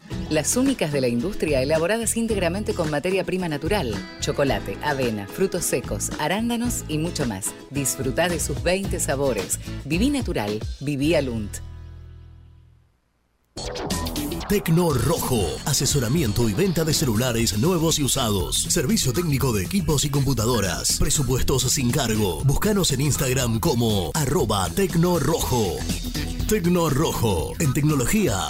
Las únicas de la industria elaboradas íntegramente con materia prima natural, chocolate, avena, frutos secos, arándanos y mucho más. Disfruta de sus 20 sabores. Viví natural, viví Alunt. Tecno Rojo, asesoramiento y venta de celulares nuevos y usados. Servicio técnico de equipos y computadoras. Presupuestos sin cargo. Búscanos en Instagram como arroba Tecno Rojo. Rojo, en tecnología,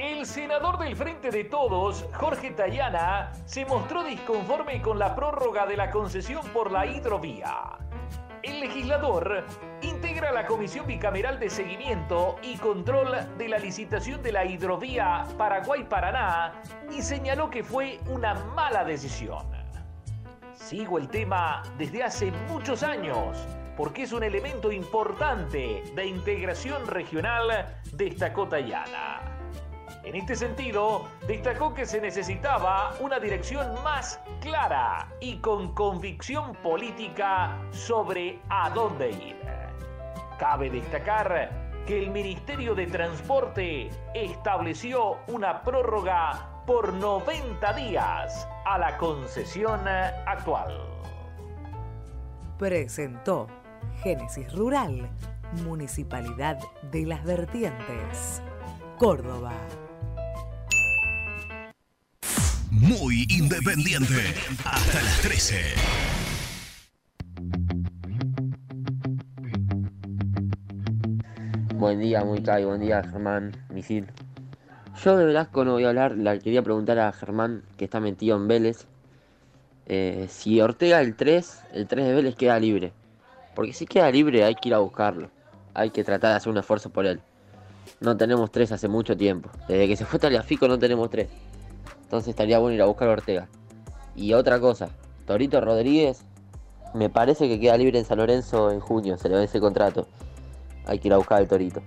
El senador del Frente de Todos, Jorge Tayana, se mostró disconforme con la prórroga de la concesión por la hidrovía. El legislador integra la Comisión Bicameral de Seguimiento y Control de la licitación de la hidrovía Paraguay-Paraná y señaló que fue una mala decisión. Sigo el tema desde hace muchos años porque es un elemento importante de integración regional, destacó Tayana. En este sentido, destacó que se necesitaba una dirección más clara y con convicción política sobre a dónde ir. Cabe destacar que el Ministerio de Transporte estableció una prórroga por 90 días a la concesión actual. Presentó Génesis Rural, Municipalidad de las Vertientes, Córdoba. Muy independiente. Hasta las 13. Buen día, muy Kai, buen día, Germán, misil. Yo de Velasco no voy a hablar, le quería preguntar a Germán, que está metido en Vélez, eh, si Ortega el 3, el 3 de Vélez queda libre. Porque si queda libre hay que ir a buscarlo. Hay que tratar de hacer un esfuerzo por él. No tenemos tres hace mucho tiempo. Desde que se fue Taliafico no tenemos tres. Entonces estaría bueno ir a buscar a Ortega. Y otra cosa, Torito Rodríguez me parece que queda libre en San Lorenzo en junio, se le vence el contrato. Hay que ir a buscar al Torito.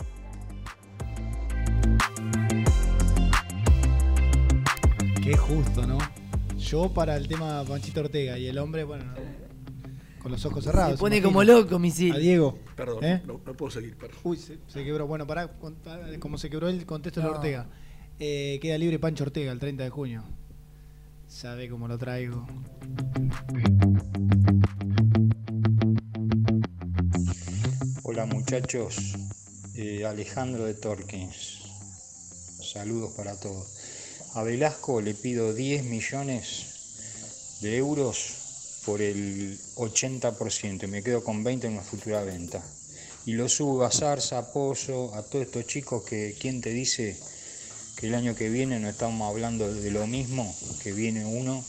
Qué justo, ¿no? Yo para el tema Panchito Ortega y el hombre, bueno, no, con los ojos cerrados. Se pone imagino. como loco, misil. A Diego. Perdón, ¿Eh? no, no puedo seguir, perdón. Uy, se, se quebró. Bueno, para como se quebró el contexto de. Ortega. Eh, queda libre Pancho Ortega el 30 de junio. Sabe cómo lo traigo. Hola muchachos, Eh, Alejandro de Torkins. Saludos para todos. A Velasco le pido 10 millones de euros por el 80% y me quedo con 20 en una futura venta. Y lo subo a Zarza, a Pozo, a todos estos chicos que, ¿quién te dice el año que viene no estamos hablando de lo mismo? Que viene uno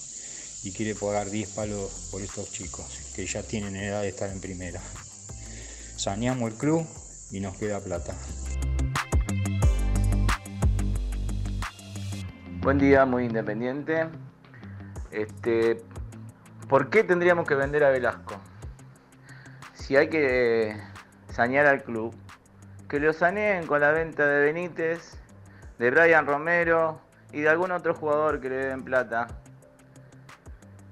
y quiere pagar 10 palos por estos chicos, que ya tienen edad de estar en primera. Saneamos el club y nos queda plata. Buen día, muy independiente. Este, ¿Por qué tendríamos que vender a Velasco? Si hay que sanear al club, que lo saneen con la venta de Benítez, de Brian Romero y de algún otro jugador que le den plata.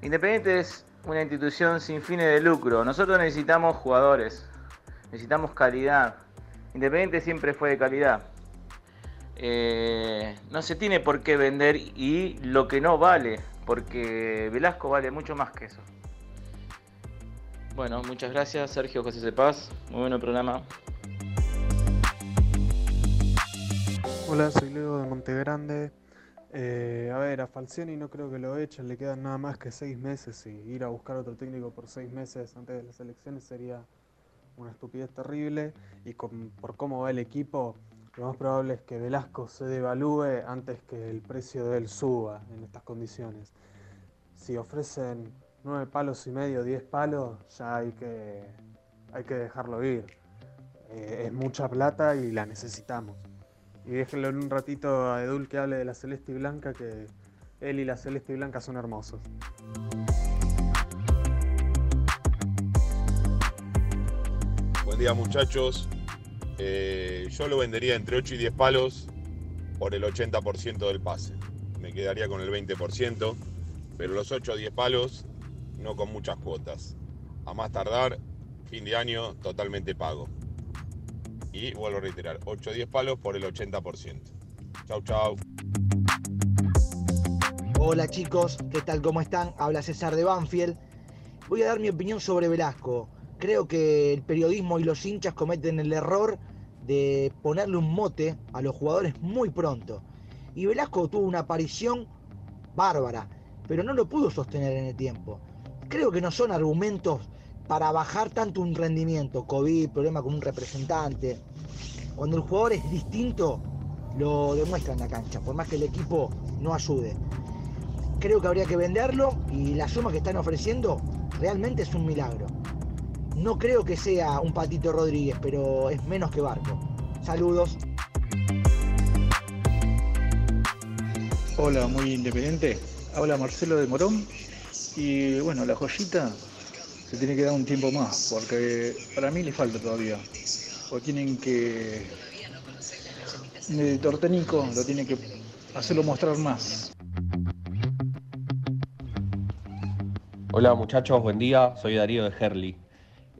Independiente es una institución sin fines de lucro. Nosotros necesitamos jugadores, necesitamos calidad. Independiente siempre fue de calidad. Eh, no se tiene por qué vender y lo que no vale, porque Velasco vale mucho más que eso. Bueno, muchas gracias Sergio José Cepaz, muy bueno el programa. Hola, soy Leo de Montegrande. Eh, a ver, a Falcioni no creo que lo echen, le quedan nada más que seis meses y ir a buscar otro técnico por seis meses antes de las elecciones sería una estupidez terrible y con- por cómo va el equipo, lo más probable es que Velasco se devalúe antes que el precio de él suba en estas condiciones. Si ofrecen nueve palos y medio, diez palos, ya hay que, hay que dejarlo ir. Eh, es mucha plata y la necesitamos. Y déjenlo en un ratito a Edul que hable de la celeste y blanca, que él y la celeste y blanca son hermosos. Buen día muchachos. Eh, yo lo vendería entre 8 y 10 palos por el 80% del pase. Me quedaría con el 20%, pero los 8 o 10 palos no con muchas cuotas. A más tardar, fin de año totalmente pago. Y vuelvo a reiterar, 8 o 10 palos por el 80%. Chau, chau. Hola chicos, ¿qué tal? ¿Cómo están? Habla César de Banfield. Voy a dar mi opinión sobre Velasco. Creo que el periodismo y los hinchas cometen el error de ponerle un mote a los jugadores muy pronto. Y Velasco tuvo una aparición bárbara, pero no lo pudo sostener en el tiempo. Creo que no son argumentos para bajar tanto un rendimiento. COVID, problema con un representante. Cuando el jugador es distinto, lo demuestra en la cancha, por más que el equipo no ayude. Creo que habría que venderlo y la suma que están ofreciendo realmente es un milagro. No creo que sea un Patito Rodríguez, pero es menos que Barco. Saludos. Hola, muy independiente. Habla Marcelo de Morón. Y bueno, la joyita se tiene que dar un tiempo más, porque para mí le falta todavía. O tienen que. El Tortenico lo tiene que hacerlo mostrar más. Hola muchachos, buen día, soy Darío de Herli.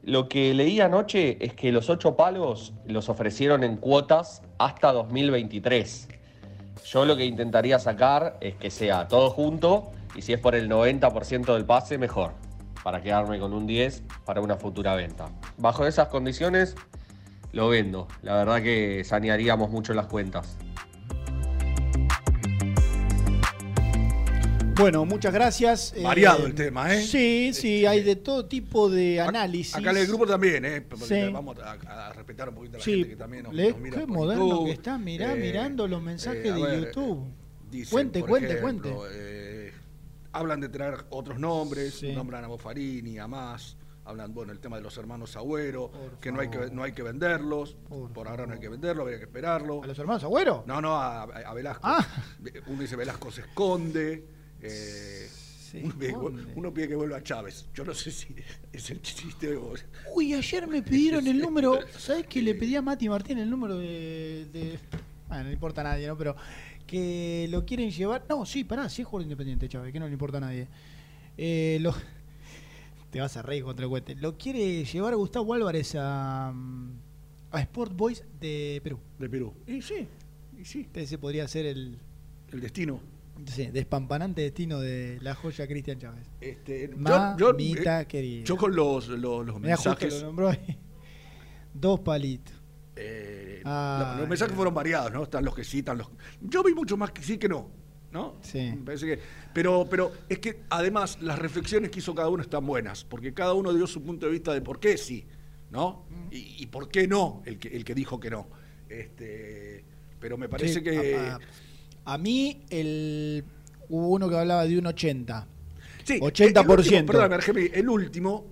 Lo que leí anoche es que los ocho palos los ofrecieron en cuotas hasta 2023. Yo lo que intentaría sacar es que sea todo junto y si es por el 90% del pase, mejor, para quedarme con un 10 para una futura venta. Bajo esas condiciones, lo vendo. La verdad que sanearíamos mucho las cuentas. Bueno, muchas gracias. eh, Variado el tema, ¿eh? Sí, sí, hay de todo tipo de análisis. Acá en el grupo también, ¿eh? Porque Sí. Vamos a, a respetar un poquito a la Sí, gente que también nos, le- nos mira qué por moderno YouTube. que está, mirá, Eh, mirando los mensajes eh, de ver, YouTube. dicen, cuente, por cuente, ejemplo, cuente. Hablan de traer otros nombres, nombran a Boffarini, a Más, hablan, bueno, el tema de los hermanos Agüero, que no hay que no hay que venderlos, por, ahora no hay que venderlos, habría que esperarlo. ¿A los hermanos Agüero? No, no, a, a Velasco. Ah. Uno dice Velasco se esconde. eh, uno, pide, uno pide que vuelva a Chávez. Yo no sé si es el chiste o... Uy, ayer me pidieron el número. ¿Sabes que le pedí a Mati Martín el número de. de- Bueno, no le importa a nadie, ¿no? Pero que lo quieren llevar. No, sí, pará, sí es jugador independiente, Chávez, que no le importa a nadie. Eh, lo... Te vas a reír contra el cuente. Lo quiere llevar Gustavo Álvarez a. mm, a Sport Boys de Perú. De Perú. Y sí, y sí. Ese podría ser el. El destino. Sí, despampanante destino de la joya Cristian Chávez. Este, yo- Mamita eh. Yo con los, los, los justo mensajes. lo nombró ahí. Dos palitos. Eh, Ah, los, mensajes fueron variados, ¿no? Están los que sí, están los. Yo vi mucho más que sí que no. ¿No? Sí. Me parece que. Pero, pero es que además las reflexiones que hizo cada uno están buenas, porque cada uno dio su punto de vista de por qué sí, ¿no? Y, y por qué no, el que, el que dijo que no. Este, pero me parece Sí, que. A, a- a mí, el, hubo uno que hablaba de un 80. Sí, 80%. El último, el último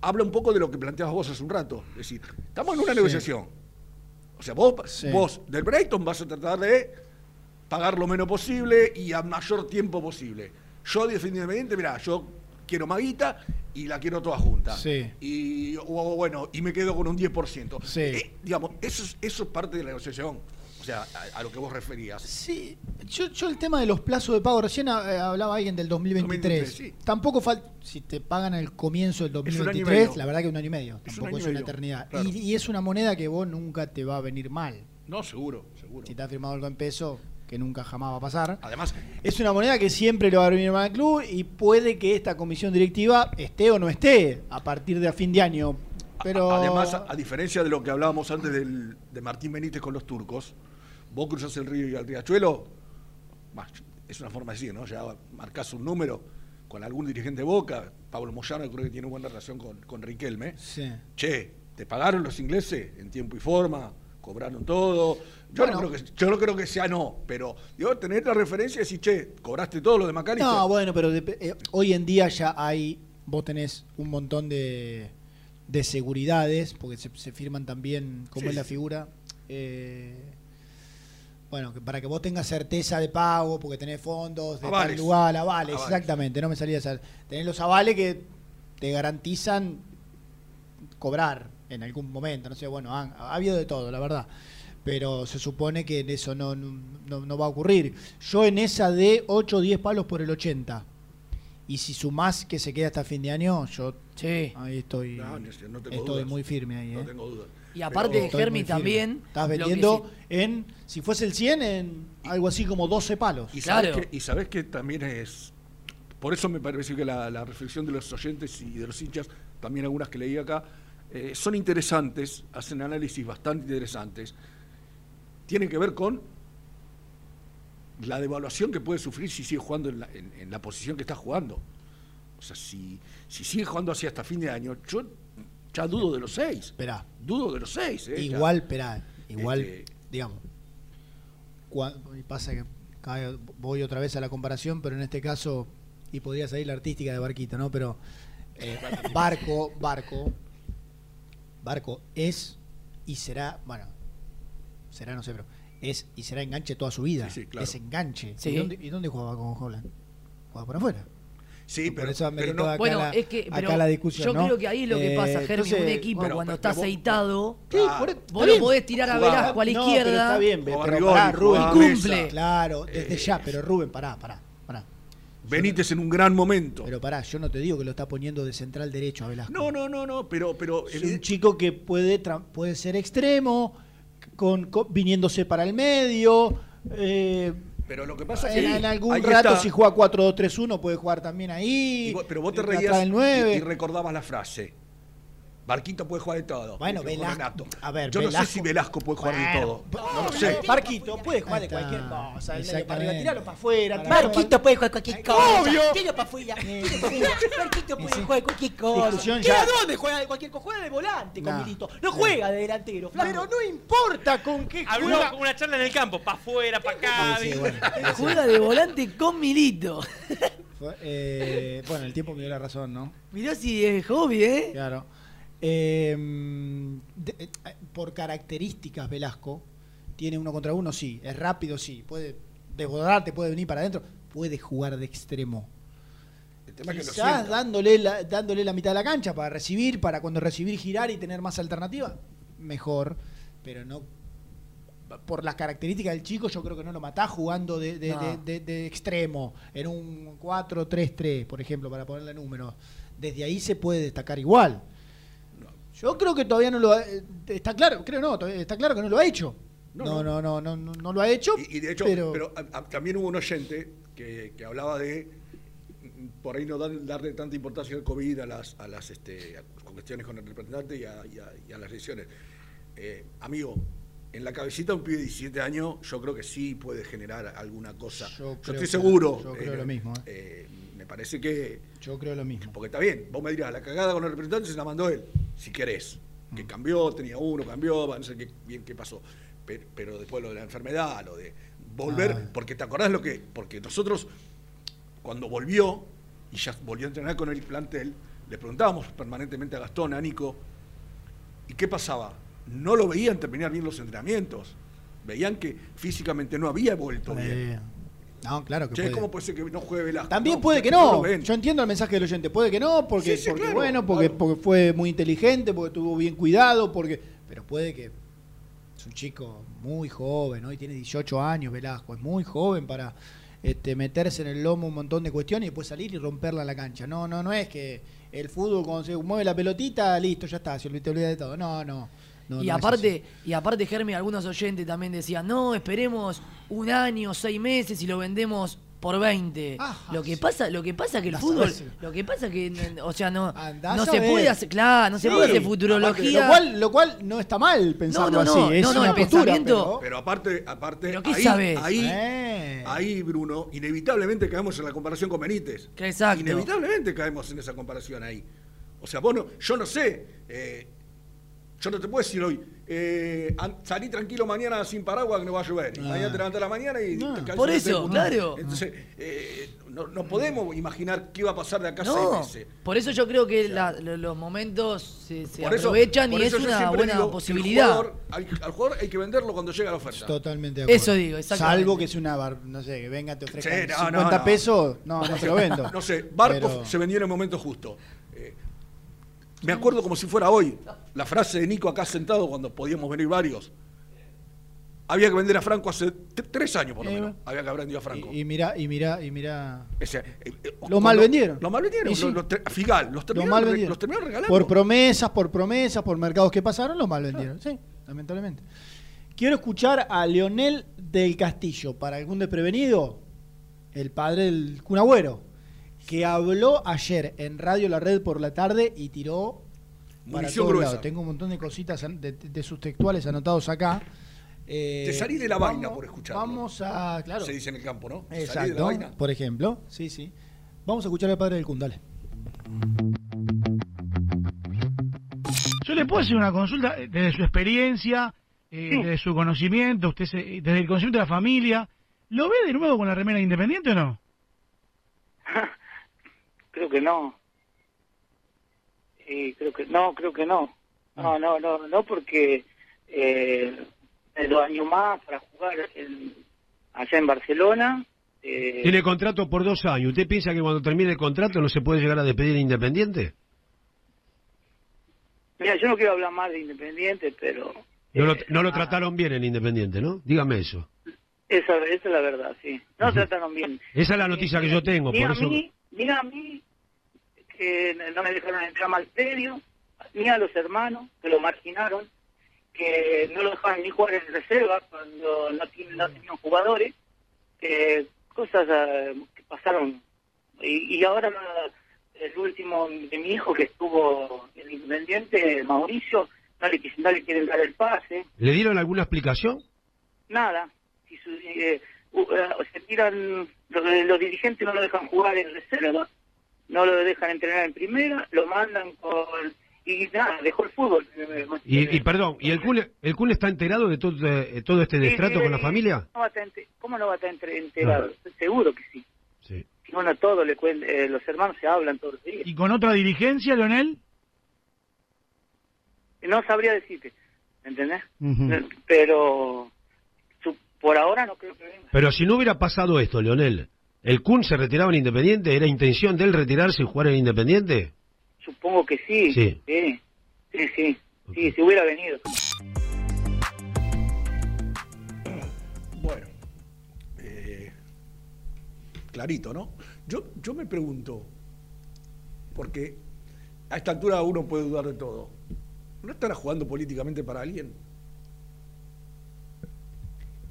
habla un poco de lo que planteabas vos hace un rato. Es decir, estamos en una Sí. negociación. O sea, vos, Sí. vos del Brighton vas a tratar de pagar lo menos posible y a mayor tiempo posible. Yo, definitivamente, mira, yo quiero maguita y la quiero toda junta. Sí. Y o, bueno, y me quedo con un 10%. Sí. Eh, digamos, eso es, eso es parte de la negociación. O sea, a, a lo que vos referías. Sí, yo, yo el tema de los plazos de pago, recién eh, hablaba alguien del 2023. 2023, sí. Tampoco falta, si te pagan al comienzo del Es un año y 2023, medio. la verdad que un año y medio, Es un tampoco es una medio, eternidad. claro. Y, y es una moneda que vos nunca te va a venir mal. No, seguro, seguro. Si te has firmado algo en peso, que nunca jamás va a pasar. Además, Es una moneda que siempre le va a venir mal al club y puede que esta comisión directiva esté o no esté a partir de a fin de año. Pero Además, a, a diferencia de lo que hablábamos antes del- de Martín Benítez con los turcos, vos cruzás el río y al riachuelo, bah, es una forma de decir, ¿no? Ya marcás un número con algún dirigente de Boca, Pablo Moyano creo que tiene buena relación con, con Riquelme. Sí. Che, ¿te pagaron los ingleses en tiempo y forma? ¿Cobraron todo? Yo, no, creo que, yo no creo que sea no, pero digo, tener la referencia y decir, che, ¿cobraste todo lo de Macalister? No, bueno, pero eh, hoy en día ya hay, vos tenés un montón de, de seguridades, porque se, se firman también, como Sí, es la figura, eh, bueno, que para que vos tengas certeza de pago, porque tenés fondos de Avales. tal lugar, avales, Avales. exactamente, no me salía esa. Tenés los avales que te garantizan cobrar en algún momento, no sé, bueno, han- ha, habido de todo, la verdad. Pero se supone que en eso no, no, no va a ocurrir. Yo en esa de 8 o 10 palos por el 80. Y si sumás que se queda hasta fin de año, yo ahí estoy, No, no tengo estoy dudas. muy firme ahí. No ¿eh? tengo dudas. Y aparte, Estoy Germi también. Estás vendiendo sí- en, si fuese el 100, en algo así como 12 palos. Y sabes, que, y sabes que también es. Por eso me parece que la, la reflexión de los oyentes y de los hinchas, también algunas que leí acá, eh, son interesantes, hacen análisis bastante interesantes. Tienen que ver con la devaluación que puede sufrir si sigue jugando en la, en- en la posición que está jugando. O sea, si, si sigue jugando así hasta fin de año, yo ya dudo de los seis. Esperá. Dudo de los seis. eh. Igual, esperá, igual, Este- digamos, pasa que voy otra vez a la comparación, pero en este caso, y podría salir la artística de Barquito, ¿no? Pero eh, Barco, Barco, Barco es y será, bueno, será, no sé, pero es y será enganche toda su vida. Sí, sí, claro. Es enganche. Sí. ¿Y, dónde, y dónde jugaba con Holland? Jugaba por afuera. Sí, Por pero, eso pero no- acá Bueno, la- es que acá la discusión, yo ¿no? creo que ahí es lo que Eh, pasa, Germi, un equipo cuando pero está vos- aceitado, Sí, por- está vos lo podés tirar a Velasco a la No, pero izquierda. está bien, pero pará, Rubén. cumple. Claro, desde Eh, ya, pero Rubén, pará, pará, pará. Benítez en un gran momento. Pero pará, yo no te digo que lo está poniendo de central derecho a Velasco. No, no, no, no, pero, pero Es un chico que puede, puede ser extremo, con, con- viniéndose para el medio. eh, Pero lo que pasa es en, que en algún rato, está. si juega 4-2-3-1, puede jugar también ahí. Y pero vos te reías y- 9. y, recordabas la frase. Barquito puede jugar de todo. Bueno, Velasco- a ver, Yo no sé si Velasco puede jugar de todo. No lo sé. Barquito puede jugar de cualquier cosa. El medio para arriba, tiralo para afuera. Marquito puede jugar cualquier cosa. Obvio. Tiro para afuera. afuera. Marquito puede jugar cualquier cosa. ¿Qué a dónde juega de cualquier cosa? Juega de volante con Nah. Milito. No juega de delantero. flaco. Pero no importa con qué juega. con una charla en el campo, para afuera, para acá. Juega de volante con Milito. Fue, eh, bueno, el tiempo me dio la razón, ¿no? Mirá si es hobby, ¿eh? Claro. Eh, de- eh, por características, Velasco tiene uno contra uno, sí. Es rápido, sí. Puede desbordarte, puede venir para adentro. Puede jugar de extremo. El tema es que lo Quizás dándole la, dándole la mitad de la cancha para recibir, para cuando recibir girar y tener más alternativa, mejor. Pero no. Por las características del chico, yo creo que no lo matás jugando de, de- No. de- de- de extremo, en un 4-3-3, por ejemplo, para ponerle números. Desde ahí se puede destacar igual. Yo creo que todavía no lo ha, eh, está claro, creo no, está claro que no lo ha hecho. No, No, no. no, no, no, lo ha hecho. Y, y de hecho, pero, pero, a- a- también hubo un oyente que, que hablaba de mm, por ahí no dar- darle tanta importancia al COVID a las, a las este, a cuestiones con el representante y a, y y las lesiones. Eh, amigo, en la cabecita de un pibe de 17 años, yo creo que sí puede generar alguna cosa. Yo, creo estoy que- seguro. yo creo lo mismo, eh, me parece que. Yo creo lo mismo. Porque está bien, vos me dirás, la cagada con el representante se la mandó él, si querés. Que cambió, tenía uno, cambió, no sé qué, bien qué pasó. Pero, pero después lo de la enfermedad, lo de volver, Ah. porque te acordás lo que. Porque nosotros, cuando volvió, y ya volvió a entrenar con el plantel, le preguntábamos permanentemente a Gastón, a Nico, ¿y qué pasaba? No lo veían terminar bien los entrenamientos. Veían que físicamente no había vuelto bien. No, claro que Che, puede. ¿cómo puede ser que no juegue Velasco? También No, puede que no. Yo entiendo el mensaje del oyente. Puede que no, porque, Sí, sí, porque claro, bueno, porque, porque fue muy inteligente, porque estuvo bien cuidado, porque. Pero puede que. Es un chico muy joven, hoy tiene 18 años, Velasco, es muy joven para este, meterse en el lomo un montón de cuestiones y después salir y romperla en la cancha. No, no, no es que el fútbol cuando se mueve la pelotita, listo, ya está, se olvida de todo. No, no. No, y no aparte, y aparte, Germi, algunos oyentes también decían, no, esperemos un año, seis meses y lo vendemos por 20. lo que pasa, lo que pasa que el fútbol, lo que pasa que, o sea, no, Andás no se puede hacer, claro, no se Sí. puede hacer Aparte, futurología. Lo cual, lo cual no está mal pensarlo No, no, no, así. Es no, no, una el postura, pensamiento- pero- Pero aparte, aparte ¿Pero qué ahí, sabés? ahí, Eh. ahí, Bruno, inevitablemente caemos en la comparación con Benítez. Exacto. Inevitablemente caemos en esa comparación ahí. O sea, vos no, yo no sé, eh, yo no te puedo decir hoy, eh, salí tranquilo mañana sin paraguas que no va a llover. Y Ah. mañana te levantas a la mañana y No. te Por eso, claro. Entonces, eh, no, no podemos imaginar qué va a pasar de acá a No, seis meses. por eso yo creo que la- los momentos se, se Por eso- aprovechan por y es una buena digo posibilidad. jugador- al, al jugador hay que venderlo cuando llega la oferta. Totalmente de acuerdo. Eso digo, exactamente. Salvo que sea una, bar- no sé, que venga, te ofrezca Sí, no, 50 no, no. pesos, no, no te lo vendo. No sé, Barco Pero- se vendió en el momento justo. Eh, me acuerdo como si fuera hoy, la frase de Nico acá sentado cuando podíamos venir varios. Había que vender a Franco hace tres años por lo menos. Había que haber vendido a Franco. Y, y mira, y mira, y mira. Ese, eh, eh, Lo mal vendieron. Lo mal vendieron. Y sí. Los- los tre- Figal, los Lo terminaron, mal re- vendieron. los terminaron regalando. Por promesas, por promesas, por mercados que pasaron, los mal vendieron. Sí, lamentablemente. Quiero escuchar a Leonel del Castillo, para algún desprevenido, el padre del Kun Agüero, que habló ayer en Radio La Red por la tarde y tiró para Munición todos gruesa. lados. Tengo un montón de cositas de, de sus textuales anotados acá. Eh, Te salí de la vamos- vaina por escucharlo. Vamos a, claro. Se dice en el campo, ¿no? Te salí de la Exacto, vaina. por ejemplo. Sí, sí. Vamos a escuchar al padre del Kun, dale. Yo le puedo hacer una consulta eh, desde su experiencia, eh, desde su conocimiento, usted se- desde el conocimiento de la familia. ¿Lo ve de nuevo con la remera independiente o no? Creo que no. Sí, creo que no, creo que no. No, no, no, no porque eh, dos años más para jugar en- allá en Barcelona. eh, Tiene contrato por dos años. ¿Usted piensa que cuando termine el contrato no se puede llegar a despedir Independiente? mira, yo no quiero hablar más de Independiente, pero No lo, Eh, no lo ah. trataron bien en Independiente, ¿no? Dígame eso. esa, esa es la verdad, sí. No trataron bien. Esa es la noticia que yo tengo, Ni por a eso... mí, ni a mí, que no me dejaron entrar al predio, ni a los hermanos, que lo marginaron, que no lo dejaban ni jugar en reserva cuando no, no tenían jugadores, que cosas eh, que pasaron. Y, y ahora el último de mi hijo que estuvo en Independiente, Mauricio, no le, no le quieren dar el pase, ¿Le dieron alguna explicación? nada. Si su- eh, u- eh, se tiran, los, los dirigentes no lo dejan jugar en reserva, no lo dejan entrenar en primera, lo mandan con... Y nada, dejó el fútbol. eh, Y, y perdón, ¿y el Kun, el Kun está enterado de todo, de todo este destrato sí, con la eh, familia? ¿Cómo, va a estar ente- cómo no va a estar enterado? Estoy seguro que sí. Sí. Bueno, todo le cuen- eh, los hermanos se hablan todos los días. ¿Y con otra dirigencia, Leonel? No sabría decirte, ¿entendés? Ujú. Eh, Pero su- por ahora no creo que venga. Pero si no hubiera pasado esto, Leonel, ¿el Kun se retiraba en Independiente? ¿Era intención de él retirarse y jugar en Independiente? Supongo que sí. Sí. Sí, sí, sí. Sí, si hubiera venido. Bueno, eh, clarito, ¿no? Yo, yo me pregunto, porque a esta altura uno puede dudar de todo. ¿No estará jugando políticamente para alguien?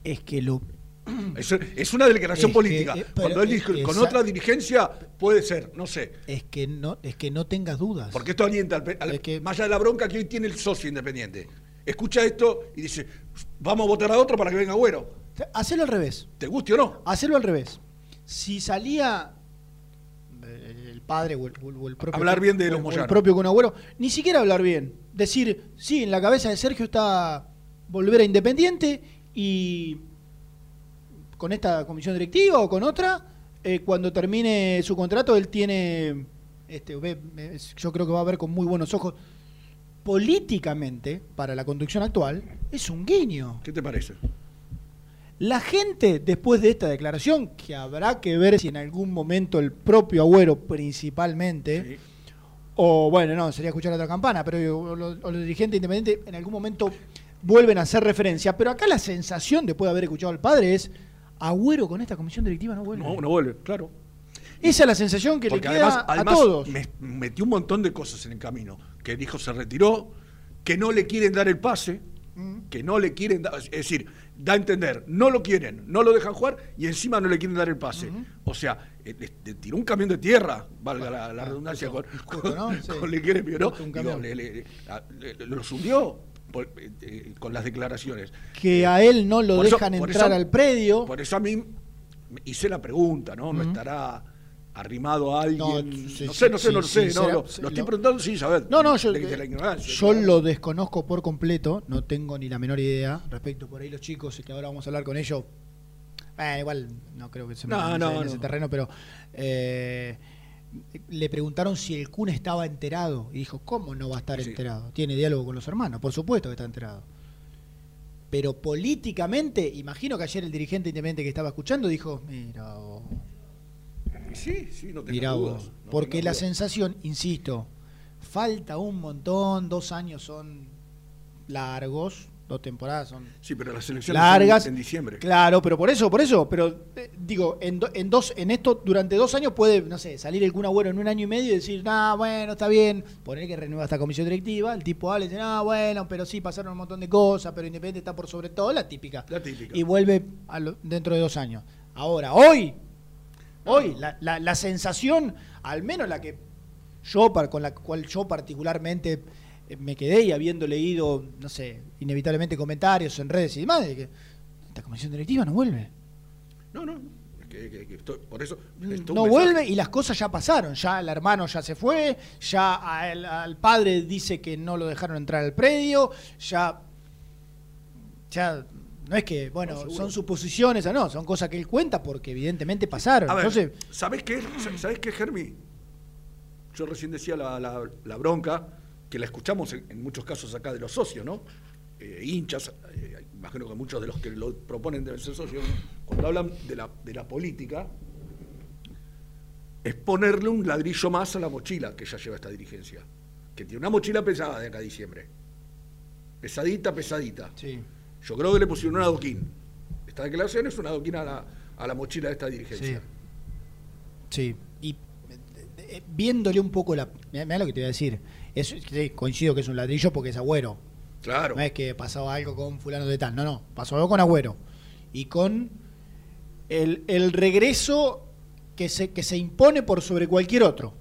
Es que lo. Es, es una declaración Es política. eh, pero Cuando él es- con otra dirigencia puede ser, no sé. Es que no, es que no tengas dudas. Porque esto orienta al, más allá de la bronca que hoy tiene el socio independiente. Escucha esto y dice, vamos a votar a otro para que venga Agüero. Hacelo al revés. ¿Te guste o no? Hacelo al revés. Si salía eh, el padre o el, o el propio. Hablar bien de los o el Moyano. propio con Agüero, ni siquiera hablar bien. Decir, sí, en la cabeza de Sergio está volver a Independiente y con esta comisión directiva o con otra, eh, cuando termine su contrato, él tiene. Este, ve- yo creo que va a ver con muy buenos ojos. Políticamente, para la conducción actual, es un guiño. ¿Qué te parece? La gente, después de esta declaración, que habrá que ver si en algún momento el propio Agüero principalmente, o bueno, no, sería escuchar otra campana, pero o los, o los dirigentes independientes en algún momento vuelven a hacer referencia. Pero acá la sensación, después de haber escuchado al padre, es Agüero con esta comisión directiva no vuelve. No, no vuelve, claro. Esa es la sensación que Porque le queda además, además a todos. me- metió un montón de cosas en el camino. Que dijo se retiró, que no le quieren dar el pase, Mm. que no le quieren dar, es decir, da a entender, no lo quieren, no lo dejan jugar y encima no le quieren dar el pase. O sea, eh, le, le tiró un camión de tierra, valga la, la redundancia, con, con, ¿no? Sí. con el gremio, ¿no? Digo, le- le- a- le- los hundió por- eh, eh, con las declaraciones. Que a él no lo eso- dejan entrar eso- al predio. Por eso a mí me hice la pregunta, ¿no? ¿No estará arrimado a alguien? No, sí, sé, no sé, sí, no lo sé. sí, no, será- lo, sí, lo estoy lo- preguntando sin saber. No, no, yo, de, de la ignorancia. yo lo desconozco por completo, no tengo ni la menor idea respecto por ahí los chicos que ahora vamos a hablar con ellos. eh, igual no creo que se No, metan no, en no. ese terreno, pero eh, le preguntaron si el Kun estaba enterado y dijo, ¿cómo no va a estar Sí. enterado? Tiene diálogo con los hermanos, por supuesto que está enterado. Pero políticamente, imagino que ayer el dirigente independiente que estaba escuchando dijo, mira, Sí, sí, no tengo Mirá dudas. vos, no porque la dudas. sensación, insisto, falta un montón, dos años son largos, dos temporadas son Sí, pero las elecciones largas. son en diciembre. Claro, pero por eso, por eso, pero eh, digo, en, do- en dos, en esto, durante dos años puede, no sé, salir el Kun Agüero en un año y medio y decir, nah, bueno, está bien, poner que renueva esta comisión directiva, el tipo habla y dice, ah, bueno, pero sí, pasaron un montón de cosas, pero Independiente está por sobre todo, la típica. La típica. Y vuelve a lo- dentro de dos años. Ahora, hoy, hoy, la, la- la sensación, al menos la que yo, con la cual yo particularmente me quedé y habiendo leído, no sé, inevitablemente comentarios en redes y demás, de que esta comisión directiva no vuelve. No, no. es que- que- que estoy- por eso. esto No vuelve y las cosas ya pasaron. Ya el hermano ya se fue, ya al, al padre dice que no lo dejaron entrar al predio, ya. Ya. No es que, bueno, No, son suposiciones, no, son cosas que él cuenta porque evidentemente pasaron. A ver, Entonces, ¿sabés qué? ¿Sabés qué, Germi? Yo recién decía la, la- la bronca, que la escuchamos en, en muchos casos acá de los socios, ¿no? Eh, hinchas, eh, imagino que muchos de los que lo proponen deben ser socios, cuando hablan de la, de la política, es ponerle un ladrillo más a la mochila que ya lleva esta dirigencia, que tiene una mochila pesada de acá a diciembre. Pesadita, pesadita. Sí. Yo creo que le pusieron un adoquín. Esta declaración es un adoquín a la, a la mochila de esta dirigencia. Sí, y eh, eh, viéndole un poco la. Mira lo que te voy a decir. Es, coincido que es un ladrillo porque es agüero. Claro. No es que pasaba algo con fulano de tal. No, no. Pasó algo con agüero. Y con el, el regreso que se, que se impone por sobre cualquier otro.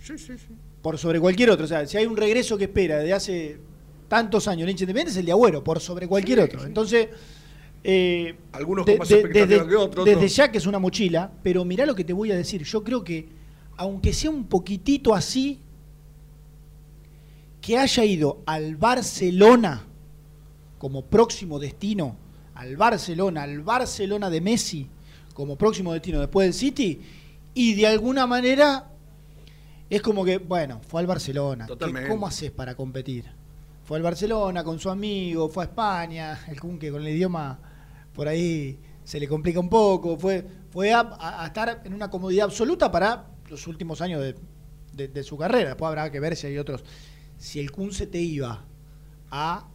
Sí, sí, sí. Por sobre cualquier otro. O sea, si hay un regreso que espera desde hace tantos años hincha independiente es el de agüero, por sobre cualquier Sí, otro. sí. Entonces. eh, Algunos de- con más de- desde, que otros. desde ya que es una mochila, pero mirá lo que te voy a decir. Yo creo que, aunque sea un poquitito así, que haya ido al Barcelona como próximo destino, al Barcelona, al Barcelona de Messi como próximo destino después del City, Y de alguna manera es como que, bueno, fue al Barcelona. ¿Qué- Totalmente. ¿Cómo haces para competir? Fue al Barcelona con su amigo, fue a España, el Kun que con el idioma por ahí se le complica un poco, fue, fue a estar en una comodidad absoluta para los últimos años de, de- de su carrera. Después habrá que ver si hay otros. Si el Kun se te iba a.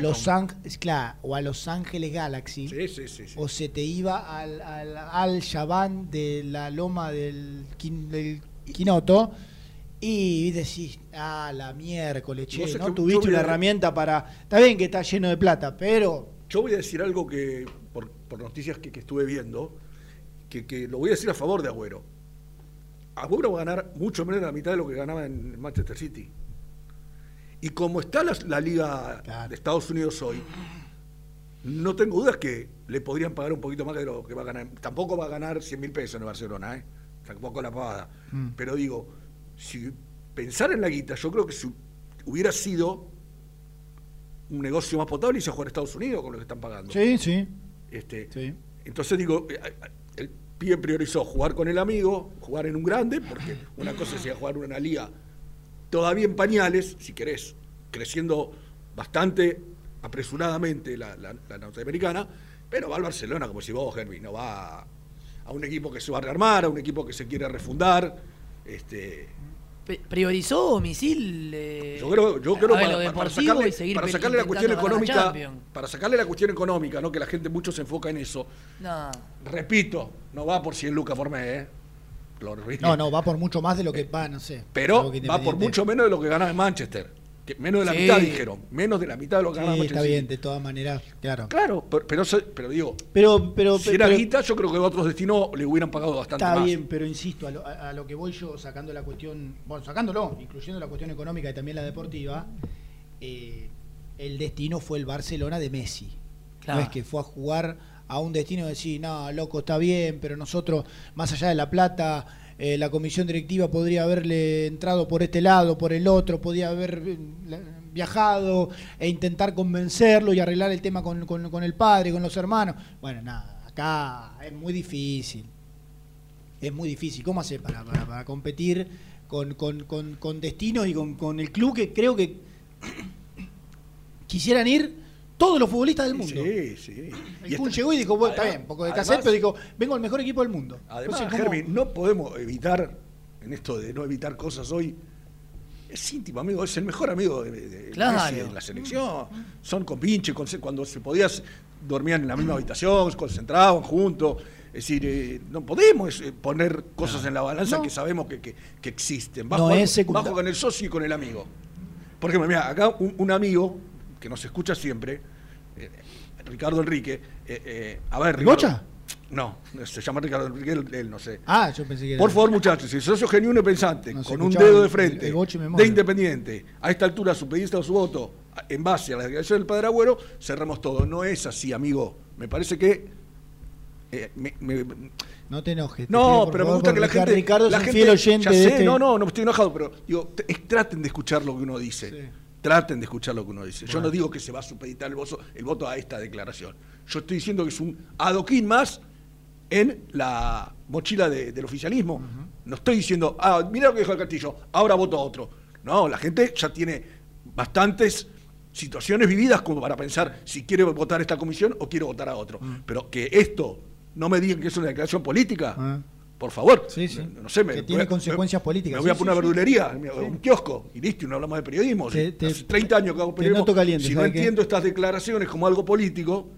Los Ángeles, claro, o a Los Ángeles Galaxy, Sí, sí, sí. sí. o se te iba al, al, al de la loma del, del Quinoto y decís, ah, la miércoles, che, no tuviste una a- herramienta para... Está bien que está lleno de plata, pero... Yo voy a decir algo que, por, por noticias que, que estuve viendo, que, que lo voy a decir a favor de Agüero. Agüero va a ganar mucho menos de la mitad de lo que ganaba en Manchester City. Y como está la, la liga de Estados Unidos hoy, no tengo dudas que le podrían pagar un poquito más de lo que va a ganar. Tampoco va a ganar 100 mil pesos en el Barcelona, ¿eh? Tampoco la pavada. Mm. Pero digo, si pensar en la guita, yo creo que si hubiera sido un negocio más potable, y a jugar a Estados Unidos con lo que están pagando. Sí, sí. Este, Sí. Entonces digo, eh, eh, el pibe priorizó jugar con el amigo, jugar en un grande, porque una cosa es ir a jugar en una liga todavía en pañales, si querés, creciendo bastante apresuradamente la, la- la norteamericana, pero va al Barcelona, como si vos, Germi, no va a, a un equipo que se va a rearmar, a un equipo que se quiere refundar. Este, priorizó misil eh, yo creo, yo creo para, sacarle, y para sacarle la cuestión económica, para sacarle la cuestión económica, no que la gente mucho se enfoca en eso. No. Repito, no va por 100 lucas por mes, ¿eh? No, no, va por mucho más de lo que va, no sé. Pero va por mucho menos de lo que ganaba en Manchester. Que menos de la Sí. mitad dijeron. Menos de la mitad de lo que ganaba Sí, Manchester. está bien, de todas maneras, claro. Claro, pero, pero, digo, Pero, pero, si era pero- guita, yo creo que otros destinos le hubieran pagado bastante Está más. bien, pero insisto, a lo, a- a lo que voy yo sacando la cuestión, bueno, sacándolo, incluyendo la cuestión económica y también la deportiva, eh, el destino fue el Barcelona de Messi. Claro. No es que fue a jugar a un destino de decir, no, loco, está bien, pero nosotros, más allá de la plata, eh, la comisión directiva podría haberle entrado por este lado, por el otro, podía haber la- viajado e intentar convencerlo y arreglar el tema con, con- con el padre, con los hermanos. Bueno, nada, acá es muy difícil. Es muy difícil. ¿Cómo hacer para, para, para competir con, con destinos y con, con el club que creo que quisieran ir todos los futbolistas del mundo? Sí, sí. El Kun llegó y dijo, bueno, está bien, poco de cassette, pero dijo, vengo al mejor equipo del mundo. Además, Entonces, ¿cómo- Germi, no podemos evitar, en esto de no evitar cosas hoy, es íntimo amigo, es el mejor amigo de, de- de Claro. Messi en la selección. Son compinches, cuando se podía, dormían en la misma habitación, se concentraban juntos. Es decir, eh, no podemos eh, poner cosas en la balanza No. que sabemos que, que- que existen. Va, No es jugar con el socio y con el amigo. Por ejemplo, mira, acá un, un amigo que nos escucha siempre, eh, Ricardo Enrique, eh, eh, a ver, ¿El Ricardo. No, se llama Ricardo Enrique, él, él no sé. Ah, yo pensé que era... Por favor, muchachos, si socio genuino y pensante, No con un dedo de frente, el de independiente, a esta altura supedista su voto, en base a la declaración del padre Agüero, cerramos todo. No es así, amigo. Me parece que. eh, me- me- No te enojes. te no, pero me gusta que la gente. Ricardo la es gente- fiel oyente ya de este- No, no, no estoy enojado, pero digo, traten de escuchar lo que uno dice. Traten de escuchar lo que uno dice. Yo no digo que se va a supeditar el voto, el voto a esta declaración. Yo estoy diciendo que es un adoquín más en la mochila de- del oficialismo. No estoy diciendo, ah, mira lo que dijo el Castillo, ahora voto a otro. No, la gente ya tiene bastantes situaciones vividas como para pensar si quiere votar a esta comisión o quiere votar a otro. Pero que esto no me digan que es una declaración política, Ah. Por favor. Sí, sí. No, no sé, me, Que tiene me- consecuencias me- políticas. Me voy a poner sí, una verdulería, un kiosco, y listo, y no hablamos de periodismo. Te- te- Hace 30 años que hago te periodismo. noto caliente, si no entiendo estas declaraciones como algo político,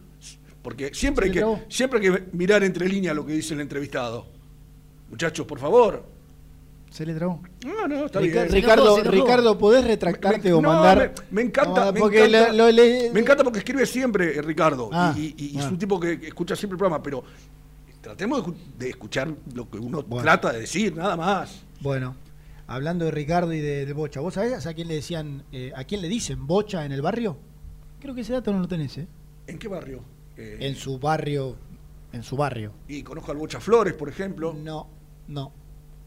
porque siempre hay, que, siempre hay que mirar entre líneas lo que dice el entrevistado. Muchachos, por favor. Se le trabó. No, no, está Rica- bien. Ricardo, Ricardo, ¿podés retractarte o No, mandar? Me, me encanta, No, me, porque encanta lo- lo le- me encanta porque escribe siempre, eh, Ricardo, Ah, y, y- y es bueno. un tipo que, que escucha siempre el programa, pero tratemos de, escu- de escuchar lo que uno Bueno. trata de decir, nada más. Bueno, hablando de Ricardo y de, de Bocha, ¿vos sabés a quién le decían, eh, a quién le dicen Bocha en el barrio? Creo que ese dato no lo tenés, ¿eh? ¿En qué barrio? Eh, En su barrio, en su barrio. Y conozco al Bocha Flores, por ejemplo. No, no.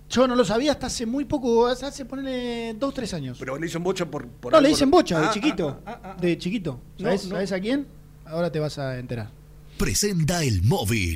Yo no lo sabía hasta hace muy poco, hace ponerle dos, tres años. Pero le dicen Bocha por... por no, le dicen Bocha, de Ah, chiquito. ah, ah, ah, ah. De chiquito. No, ¿Sabés, no. sabés a quién? Ahora te vas a enterar. Presenta el móvil.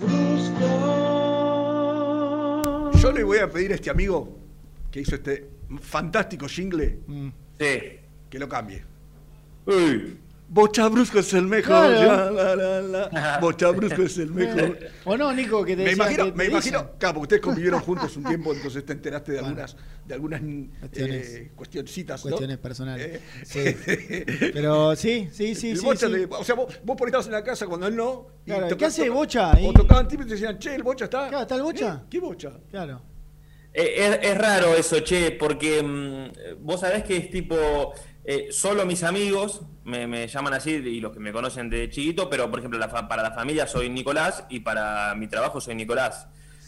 Brusco. Yo le voy a pedir a este amigo que hizo este fantástico jingle que lo cambie. Brusco es el mejor. Claro. ya, la, la, la. Bocha Brusco es el mejor. ¿O no, Nico? Que te Me imagino, que te me imagino, claro, porque ustedes convivieron juntos un tiempo, entonces te enteraste de algunas, de algunas Cuestiones. eh, cuestioncitas, ¿no? Cuestiones personales. Eh, Sí. Pero sí, sí, sí, el sí. Bocha sí. le- o sea, vos, vos por ahí estabas en la casa cuando él no. y Claro, ¿qué hace Bocha? O tocaban timbre y te decían, che, el Bocha está. Claro, ¿está el Bocha? ¿Eh? ¿Qué Bocha? Claro. Eh, es, es raro eso, che, porque mm, vos sabés que es tipo, eh, solo mis amigos me, llaman así y los que me conocen de chiquito, pero por ejemplo para la familia soy Nicolás y para mi trabajo soy Nicolás.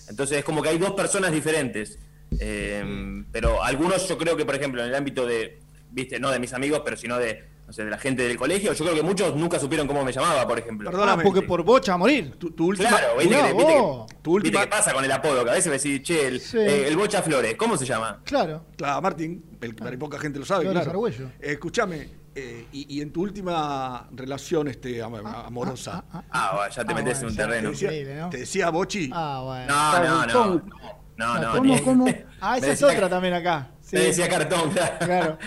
Entonces es como que hay dos personas diferentes. Eh, pero algunos yo creo que, por ejemplo, en el ámbito de, viste, no de mis amigos, pero sino de, no sé, de la gente del colegio, yo creo que muchos nunca supieron cómo me llamaba, por ejemplo. Ah, porque por bocha a morir. Tu, tu última. Claro, viste, Mirá que, viste que- viste qué pasa con el apodo, que a veces me decís, che, el, Sí. eh, el Bocha Flores, ¿cómo se llama? Claro. Claro, Martín, el, pero poca gente lo sabe, claro. Eh, escúchame, eh, y, y en tu última relación este, am- amorosa. Ah, bueno, ya te metes en un terreno. Te decía, te decía Bochi. Ah, bueno. No, no, no. No, no, ¿Cómo, ni- cómo? Ah, esa es otra también acá. Sí. Me decía cartón, claro. Claro.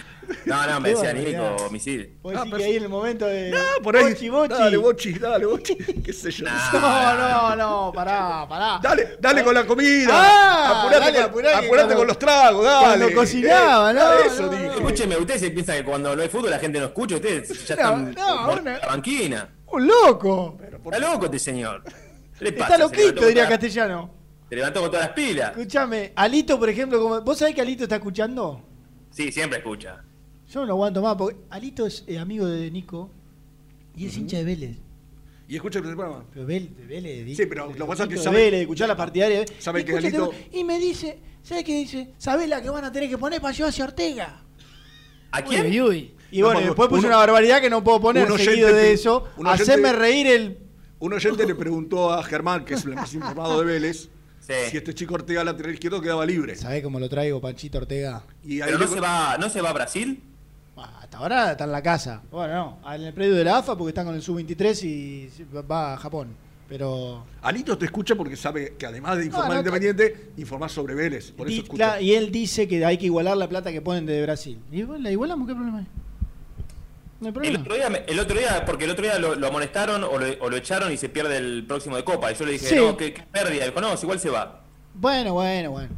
No, no, me decía. Nico, misil. Vos decís que ahí en el momento de. Ah, por ahí. Bochi, bochi. Dale, Bochi, dale, Bochi. ¿Qué sé yo? No, no, no, pará, pará. Dale, dale con la comida. Ah, apurate dale, con, apurate cuando- con los tragos, dale. cuando cocinaba, Eh, ¿no? Eso No, dije. Escúcheme, ustedes se piensan que cuando no hay fútbol la gente no escucha, ustedes ya No, están no, la banquina. Un loco. Está loco este señor. ¿Qué le Está pasa? Se loquito, diría castellano. Se levantó con todas las pilas. Escúchame, Alito, por ejemplo, como, ¿vos sabés que Alito está escuchando? Sí, siempre escucha. Yo no lo aguanto más, porque Alito es eh, amigo de Nico y es hincha de Vélez. Y escucha el programa. Pero Vélez, de Vélez, de- Sí, pero lo que pasa es que sabe- Vélez, escuchar la partidaria. sabe que Alito- Y me dice, ¿sabes qué dice? ¿Sabés la que van a tener que poner para llevarse a Ortega? ¿A quién? Uy, uy. Y bueno, No, después puso uno- una barbaridad que no puedo poner seguido de eso. un oyente- Hacerme reír el. Un oyente le preguntó a Germán, que es el más informado de Vélez, Sí. si este chico Ortega lateral izquierdo quedaba libre. ¿Sabés cómo lo traigo, Panchito Ortega? Y ahí Pero no le- se va, no se va a Brasil. Hasta ahora está en la casa. Bueno, no, en el predio de la AFA porque está con el sub-23 y va a Japón. Pero. Alito te escucha porque sabe que además de informar No, no, Independiente, informás sobre Vélez. Por eso Di- escucha. cla- y él dice que hay que igualar la plata que ponen de Brasil. ¿Y la igualamos? ¿Qué problema hay? No hay El problema. otro día, me- el otro día porque el otro día lo, lo amonestaron o lo, o lo echaron y se pierde el próximo de Copa. Y yo le dije, Sí. no, qué, qué pérdida. Dijo, no, igual se va. Bueno, bueno, bueno.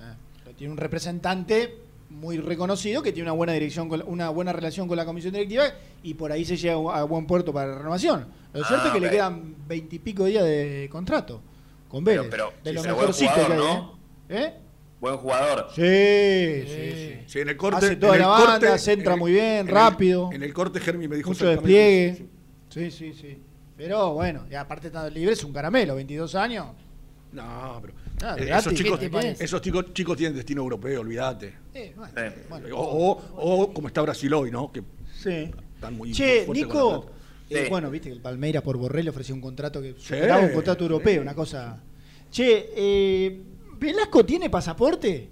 Ah, pero tiene un representante muy reconocido que tiene una buena dirección, con la- una buena relación con la comisión directiva y por ahí se llega a buen puerto para la renovación. Lo cierto Ah, es que le quedan veintipico días de contrato con Vélez. pero- de pero mejorcito buen que hay, jugador, ¿eh? ¿Eh? Buen jugador. Sí, sí, sí. Sí, en el corte, Hace toda en el la banda, corte, centra en el- muy bien, en el- rápido. en el corte Germi me dijo Mucho despliegue. Sí, sí, sí. Pero bueno, y aparte estando libre es un caramelo, 22 años. No, pero Ah, eh, esos, chicos, esos chicos, chicos tienen destino europeo, olvídate. Eh, bueno, bueno. O, o- o como está Brasil hoy, ¿no? Que Sí. están muy Che, Nico, eh, Sí. bueno, viste que el Palmeiras por Borrell le ofreció un contrato que superaba un contrato sí. europeo, una cosa. Che, eh, ¿Velasco tiene pasaporte?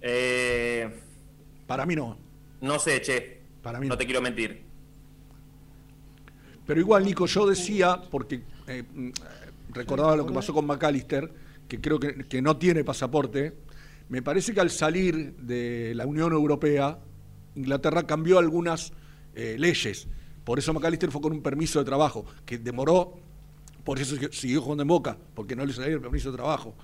Eh, Para mí no. no sé, che. Para mí no te quiero mentir. Pero igual, Nico, yo decía, porque eh, recordaba lo que pasó con McAllister, que creo que, que no tiene pasaporte. Me parece que al salir de la Unión Europea, Inglaterra cambió algunas eh, leyes. Por eso McAllister fue con un permiso de trabajo, que demoró, por eso siguió jugando en Boca, porque no le salió el permiso de trabajo.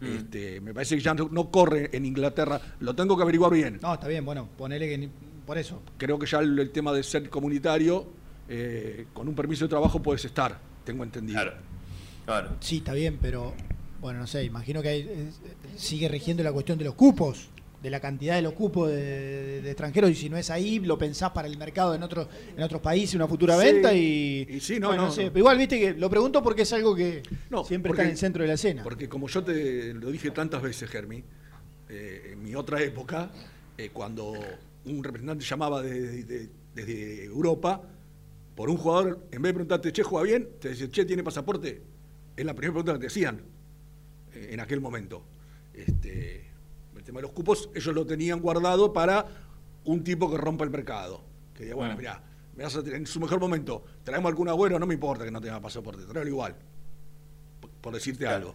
Este, me parece que ya no, no corre en Inglaterra, lo tengo que averiguar bien. No, está bien, bueno, ponele que ni- por eso. Creo que ya el, el tema de ser comunitario, eh, con un permiso de trabajo puedes estar, tengo entendido. Claro. Sí, está bien, pero bueno, no sé, imagino que hay- eh, sigue rigiendo la cuestión de los cupos. de la cantidad de los cupos de, de extranjeros y si no es ahí, lo pensás para el mercado en otros en otros países, una futura Sí, venta y, y sí, no, bueno, no, sé, no. pero igual viste que lo pregunto porque es algo que siempre porque- está en el centro de la escena. Porque como yo te lo dije tantas veces, Germi, eh, en mi otra época, eh, cuando un representante llamaba de- de- desde Europa, por un jugador, en vez de preguntarte, che, juega bien, te decía, che, ¿tiene pasaporte? Es la primera pregunta que te hacían eh, en aquel momento. Este, el tema de los cupos, ellos lo tenían guardado para un tipo que rompa el mercado. Que diga, bueno, Ah. mirá, me vas a tener- en su mejor momento, traemos algún agüero, no me importa que no tenga pasaporte, tráelo igual por- por decirte algo.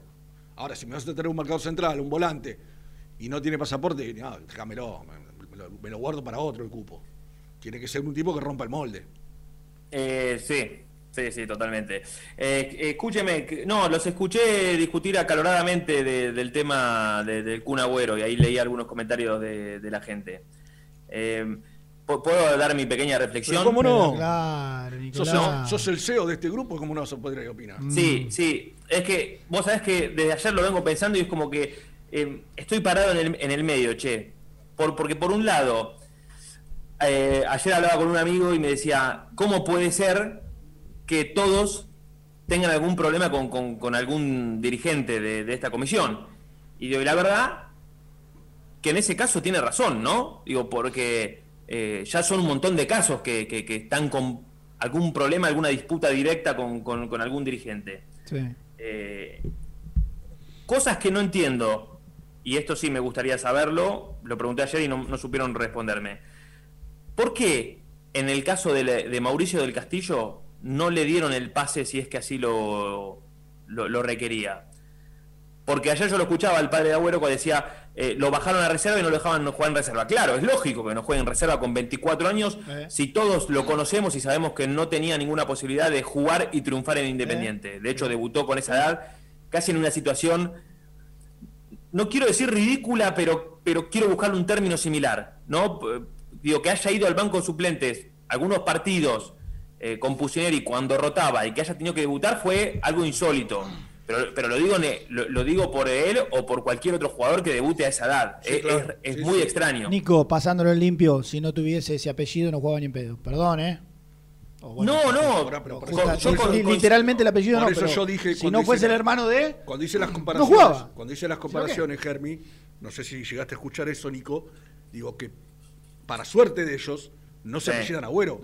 Ahora, si me vas a traer un marcador central, un volante, y no tiene pasaporte, no, déjamelo, me, me lo, me lo guardo para otro el cupo. Tiene que ser un tipo que rompa el molde. Eh, sí, sí, sí, totalmente. Eh, escúcheme, no, los escuché discutir acaloradamente de- del tema de- del Kun Agüero y ahí leí algunos comentarios de, de la gente. Eh, ¿pu- ¿Puedo dar mi pequeña reflexión? Pero ¿Cómo no? Claro, Sos el, sos el CEO de este grupo, ¿cómo no vas a poder opinar? Sí, sí. Es que vos sabés que desde ayer lo vengo pensando y es como que eh, estoy parado en el, en el medio, che. Por, porque por un lado, eh, ayer hablaba con un amigo y me decía, ¿cómo puede ser que todos tengan algún problema con, con- con algún dirigente de, de esta comisión? Y digo, y la verdad, que en ese caso tiene razón, ¿no? Digo, porque eh, ya son un montón de casos que, que- que están con algún problema, alguna disputa directa con, con- con algún dirigente. Sí. Eh, cosas que no entiendo, y esto sí me gustaría saberlo, lo pregunté ayer y no, no supieron responderme. ¿Por qué en el caso de, de Mauricio del Castillo no le dieron el pase si es que así lo, lo, lo requería? Porque ayer yo lo escuchaba al padre de Agüero cuando decía, eh, lo bajaron a reserva y no lo dejaban jugar en reserva. Claro, es lógico que no juegue en reserva con 24 años si todos lo conocemos y sabemos que no tenía ninguna posibilidad de jugar y triunfar en Independiente. De hecho, debutó con esa edad casi en una situación, no quiero decir ridícula, pero, pero quiero buscarle un término similar. ¿no? Digo, que haya ido al banco de suplentes algunos partidos eh, con Pusineri cuando rotaba y que haya tenido que debutar fue algo insólito. Pero, pero lo, digo, ne- lo, lo digo por él o por cualquier otro jugador que debute a esa edad. Sí, es claro. es- es Sí, muy sí. extraño. Nico, pasándolo en limpio, si no tuviese ese apellido no jugaba ni en pedo. Perdón, ¿eh? Bueno, no, no. Ahora, pero justa- literalmente el apellido no, eso pero yo dije si no fuese el hermano de... Cuando hice las No comparaciones, jugaba. cuando hice las comparaciones, Germi, no sé si llegaste a escuchar eso, Nico, digo que para suerte de ellos no se Sí. apellidan Agüero.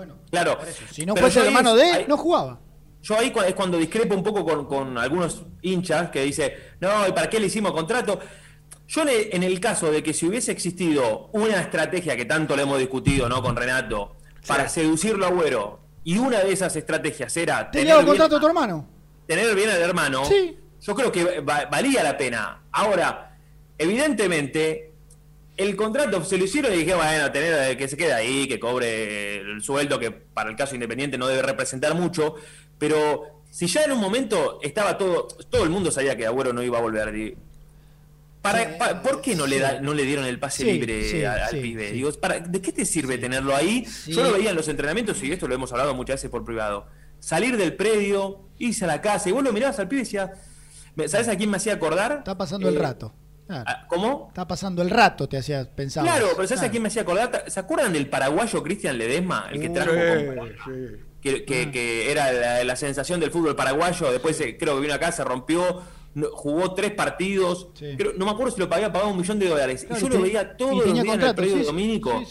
Bueno, Claro. Si no fuese el hermano de, ahí- no jugaba. Yo ahí es cuando discrepo un poco con, con algunos hinchas que dice, no, ¿y para qué le hicimos contrato? Yo le- en el caso de que si hubiese existido una estrategia que tanto le hemos discutido ¿no? con Renato para seducirlo a Agüero, y una de esas estrategias era ¿Te lleva tener el bien, contrato a tu hermano? tener bien al hermano, Sí. yo creo que va- valía la pena. Ahora, evidentemente, el contrato se lo hicieron y dije, bueno, tener eh, que se quede ahí, que cobre el sueldo, que para el caso independiente no debe representar mucho, pero si ya en un momento estaba todo, todo el mundo sabía que Agüero no iba a volver. Para, pa- ¿Por qué no le, da- no le dieron el pase Sí, libre sí, al sí, pibe? Digo, para, ¿De qué te sirve tenerlo ahí? Yo lo veía en los entrenamientos y esto lo hemos hablado muchas veces por privado. Salir del predio, irse a la casa y vos lo mirabas al pibe y decías, "Me- ¿sabes a quién me hacía acordar? Está pasando el Eh, rato. Claro. ¿Cómo? Está pasando el rato, te hacías pensar. Claro, pero ¿sabes a quién me hacía acordar? ¿Se acuerdan del paraguayo Cristian Ledesma? El que trajo con- que, que- que era la, la sensación del fútbol paraguayo. Después eh, creo que vino acá, se rompió, jugó tres partidos. Creo- no me acuerdo si lo había pagado un millón de dólares. Claro, y yo y lo te- veía todos los días en el sí, sí, dominico,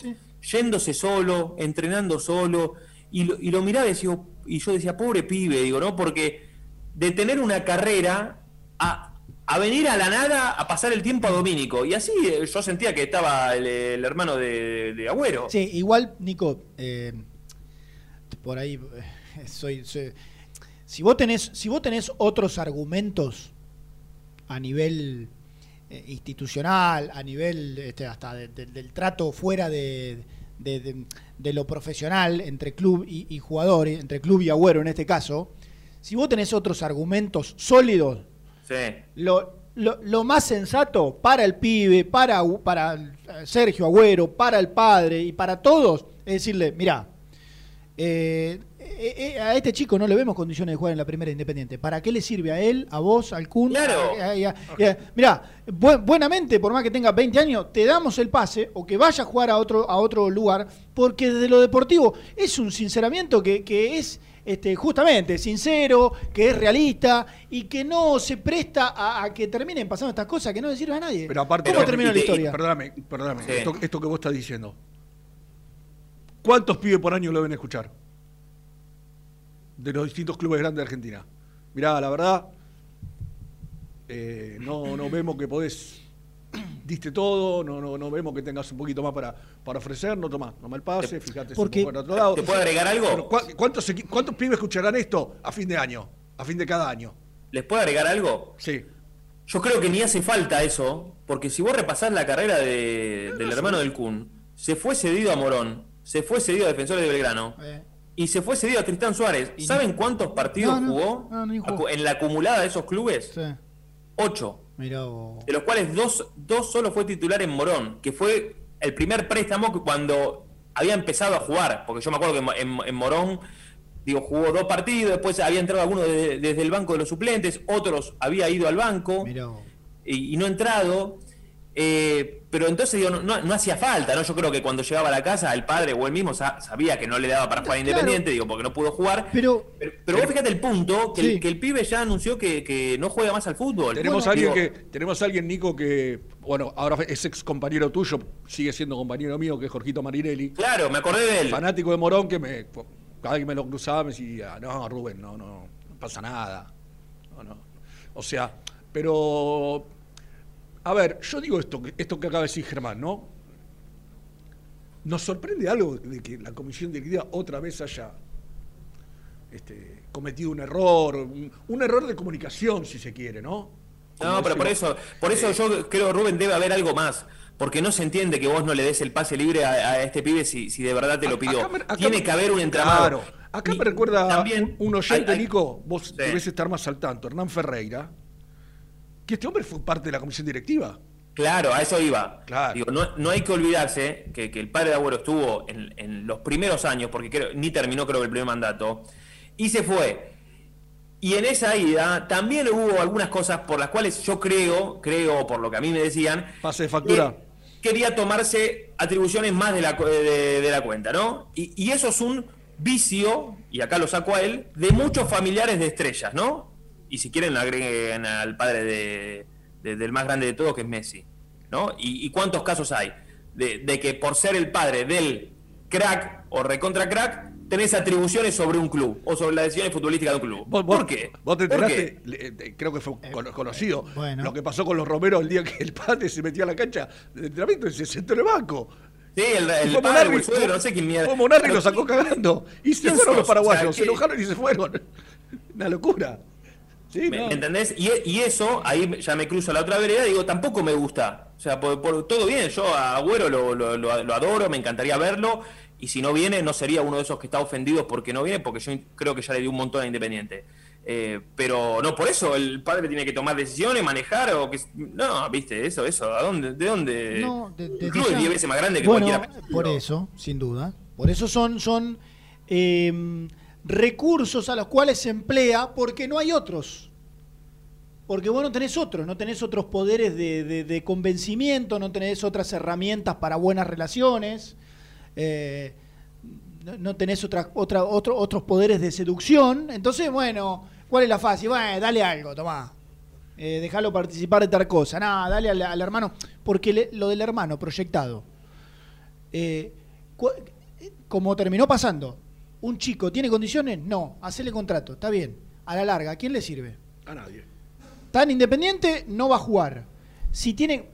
yéndose solo, entrenando solo. Y lo, y lo miraba y, decía, y yo decía, pobre pibe, digo, ¿no? Porque de tener una carrera a, a venir a la nada a pasar el tiempo a Domínico. Y así eh, yo sentía que estaba el, hermano de, Agüero. Sí, igual, Nico, eh, por ahí eh, soy, si vos tenés, si vos tenés otros argumentos a nivel institucional, a nivel este, hasta de- de- del trato fuera de lo profesional entre club y, y jugadores, entre club y agüero en este caso, si vos tenés otros argumentos sólidos, Sí. lo, lo- lo más sensato para el pibe, para, para Sergio Agüero, para el padre y para todos, es decirle, mira, eh, eh, eh, a este chico no le vemos condiciones de jugar en la primera Independiente. ¿Para qué le sirve a él, a vos, al Kun? Claro. Mira, buenamente, por más que tenga 20 años, te damos el pase o que vaya a jugar a otro, a otro lugar, porque desde lo deportivo es un sinceramiento que, que es este, justamente sincero, que es realista y que no se presta a, que terminen pasando estas cosas que no le sirven a nadie. Pero aparte, ¿cómo termina la historia? Perdóname, perdóname. Esto, esto que vos estás diciendo. ¿Cuántos pibes por año lo ven escuchar? De los distintos clubes grandes de Argentina. Mirá, la verdad, eh, no, no vemos que podés diste todo, no, no, no vemos que tengas un poquito más para, para ofrecer, no tomás, no mal pase, fíjate porque, si otro lado. ¿Te puedo agregar algo? ¿cuántos, ¿Cuántos pibes escucharán esto a fin de año, a fin de cada año? ¿Les puedo agregar algo? Sí. Yo creo que ni hace falta eso, porque si vos repasás la carrera de, del hermano del Kun, se fue cedido a Morón, se fue cedido a Defensores de Belgrano. Eh. Y se fue cedido a Tristán Suárez. ¿Saben cuántos partidos jugó, en la acumulada de esos clubes? Sí. Ocho. Mirá De los cuales dos, dos solo fue titular en Morón, que fue el primer préstamo que cuando había empezado a jugar, porque yo me acuerdo que en, Morón digo, jugó dos partidos, después había entrado alguno desde el banco de los suplentes, otros había ido al banco y, y, no entrado. Eh, pero entonces digo, no, hacía falta, ¿no? Yo creo que cuando llegaba a la casa, el padre o él mismo sabía que no le daba para jugar independiente, digo, porque no pudo jugar. Pero, pero, vos fíjate el punto, que, el, que, el, pibe ya anunció que, no juega más al fútbol. Tenemos a alguien que, tenemos alguien, Nico, que, bueno, ahora es ex compañero tuyo, sigue siendo compañero mío, que es Jorgito Marinelli. Claro, me acordé de él. Fanático de Morón, que me, cada vez que me lo cruzaba me decía, no, Rubén, no, no, no pasa nada. No, no. O sea, pero a ver, yo digo esto, esto que acaba de decir Germán, ¿no? Nos sorprende algo de que la comisión directiva otra vez haya este, cometido un error, un, error de comunicación, si se quiere, ¿no? no, pero por eso, por eso yo creo, Rubén, debe haber algo más. Porque no se entiende que vos no le des el pase libre a, este pibe si, si, de verdad te lo pidió. Tiene que haber un entramado. Claro. Acá me recuerda también, un oyente, Nico, vos debes estar más al tanto, Hernán Ferreira, que este hombre fue parte de la comisión directiva. Claro, a eso iba. Digo, no, hay que olvidarse que, el padre de Agüero estuvo en, los primeros años, porque ni terminó creo que el primer mandato, y se fue. Y en esa ida también hubo algunas cosas por las cuales yo creo, creo por lo que a mí me decían, pase de factura. quería tomarse atribuciones más de la, de, la cuenta, ¿no? Y, y, eso es un vicio, y acá lo saco a él, de muchos familiares de estrellas, ¿no? Y si quieren agreguen al padre de, del más grande de todos, que es Messi. ¿no? ¿Y, cuántos casos hay? De, que por ser el padre del crack o recontra crack, tenés atribuciones sobre un club o sobre las decisiones futbolísticas de un club. ¿Por qué? Vos te enteraste, eh, creo que fue eh, conocido, lo que pasó con los Romeros el día que el padre se metía a la cancha de entrenamiento y se sentó en el banco. Sí, el, el padre, el suegro, no sé quién mierda. Fue Monarri lo sacó cagando. Y se fueron los paraguayos, se enojaron y se fueron. Una locura. ¿Me, entendés? Y, eso, ahí ya me cruzo a la otra vereda y digo, tampoco me gusta. O sea, por, todo bien, yo a Agüero lo, lo, adoro, me encantaría verlo. Y si no viene, no sería uno de esos que está ofendido porque no viene, porque yo creo que ya le dio un montón a Independiente. Eh, pero no por eso el padre tiene que tomar decisiones, manejar o que no, viste, eso, eso, ¿a dónde, de dónde? No, de, el club es 10 veces más grande que bueno, cualquiera. Por eso, sin duda. Por eso son, son eh, recursos a los cuales se emplea porque no hay otros. Porque vos no tenés otros, no tenés otros poderes de, convencimiento, no tenés otras herramientas para buenas relaciones, eh, no, tenés otra, otra, otros poderes de seducción. Entonces, bueno, ¿cuál es la fácil? Bueno, dale algo, tomá. Eh, déjalo participar de tal cosa. Nada, dale al, hermano. Porque lo del hermano proyectado, eh, como terminó pasando, un chico tiene condiciones, no, hacele contrato, está bien. A la larga, ¿a quién le sirve? A nadie. Tan independiente no va a jugar. Si tiene,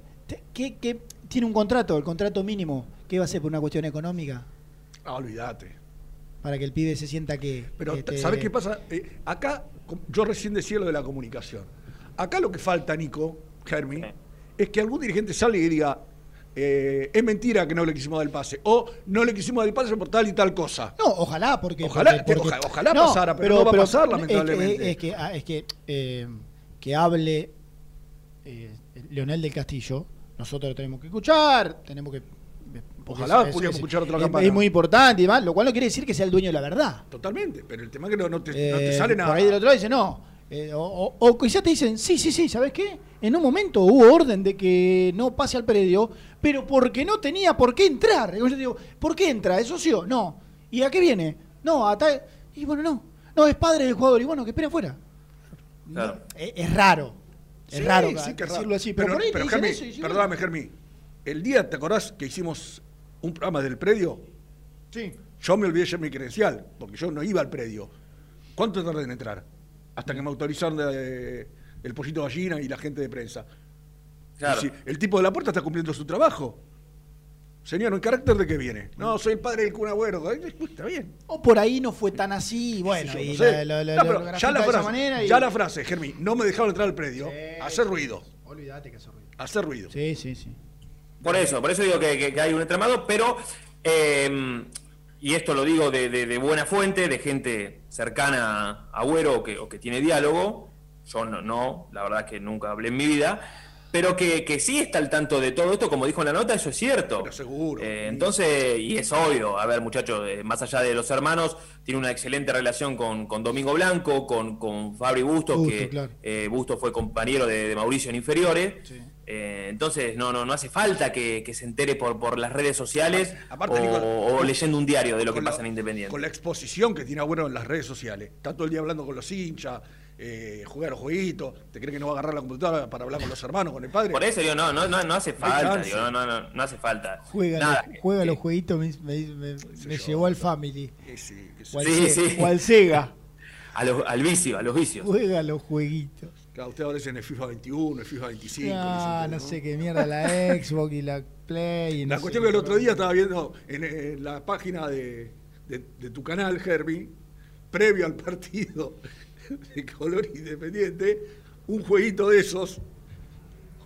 ¿qué, tiene un contrato, el contrato mínimo, ¿qué va a ser por una cuestión económica? Ah, olvídate. Para que el pibe se sienta que. Pero, ¿sabes qué pasa? Eh, acá, yo recién decía lo de la comunicación. Acá lo que falta, Nico, Germi, es que algún dirigente salga y diga, eh, es mentira que no le quisimos dar el pase. O no le quisimos dar el pase por tal y tal cosa. No, ojalá, porque. Ojalá, ojalá pasara, pero, no va a pasar, lamentablemente. Es que, es que, eh, que hable eh, Leonel del Castillo, nosotros lo tenemos que escuchar, tenemos que porque Ojalá es- es- pudiéramos es- escuchar otra es- campana. Es muy importante y demás, lo cual no quiere decir que sea el dueño de la verdad. Totalmente, pero el tema es que no, no te, no te Eh, sale nada. Por ahí del otro lado dice, no. Eh, o, o- o quizás te dicen, sí, sí, sí, ¿sabes qué? En un momento hubo orden de que no pase al predio, pero porque no tenía por qué entrar. Y yo digo, ¿por qué entra? ¿Es socio? No. ¿Y a qué viene? No, a tal... Y bueno, no. No, es padre del jugador. Y bueno, que espera afuera. Claro. Es, es raro. Es Sí, raro sí, que es decirlo raro. así. Pero, Pero, por ahí te pero Germi, eso perdóname, Germi. El día, ¿te acordás que hicimos un programa del predio? Sí. Yo me olvidé ya mi credencial, porque yo no iba al predio. ¿Cuánto tardé en entrar? Hasta que me autorizaron de- el pollito gallina y la gente de prensa. Claro. Si el tipo de la puerta está cumpliendo su trabajo. Señor, ¿en carácter de qué viene? No, soy el padre del Kun Agüero. Está bien. O por ahí no fue tan así, bueno, y sé. la- la- la- No, ya la de esa frase, manera y- ya la frase, Germi, no me dejaron entrar al predio. Hacer ruido. Olvídate que hace ruido. Hacer ruido. Sí, sí, sí. Por eso, por eso digo que, que- que hay un entramado, pero, eh, y esto lo digo de, de- de buena fuente, de gente cercana a Agüero o que, o que tiene diálogo, yo no, no, la verdad es que nunca hablé en mi vida, pero que, que sí está al tanto de todo esto, como dijo en la nota, eso es cierto. seguro. Eh, entonces, y es obvio, a ver muchachos, eh, más allá de los hermanos, tiene una excelente relación con, con Domingo Blanco, con, con Fabri Bustos, Bustos, que claro. eh, Bustos fue compañero de, de Mauricio en inferiores. Eh, entonces, no, no, no hace falta que, que se entere por, por las redes sociales Aparte, o, leyendo un diario de lo que la- pasa en Independiente. Con la exposición que tiene Agüero en las redes sociales. Está todo el día hablando con los hinchas, eh, juega a los jueguitos. ¿Te cree que no va a agarrar la computadora para hablar con los hermanos, con el padre? Por eso digo, no, no, no, no hace falta, digo, no, no, no, no hace falta. Juega, Nada, los, juega los jueguitos, me, me- me- me llevó al Family. O al, Sí, sí. o al Sega. A los- al vicio, a los vicios. Juega los jueguitos. Claro, usted ahora en el FIFA 21, el FIFA 25. Ah, no no sé, qué mierda, la Xbox y la Play. y no La cuestión que el otro día estaba viendo en, en la página de, de- de tu canal, Herbie, previo al partido de color independiente, un jueguito de esos.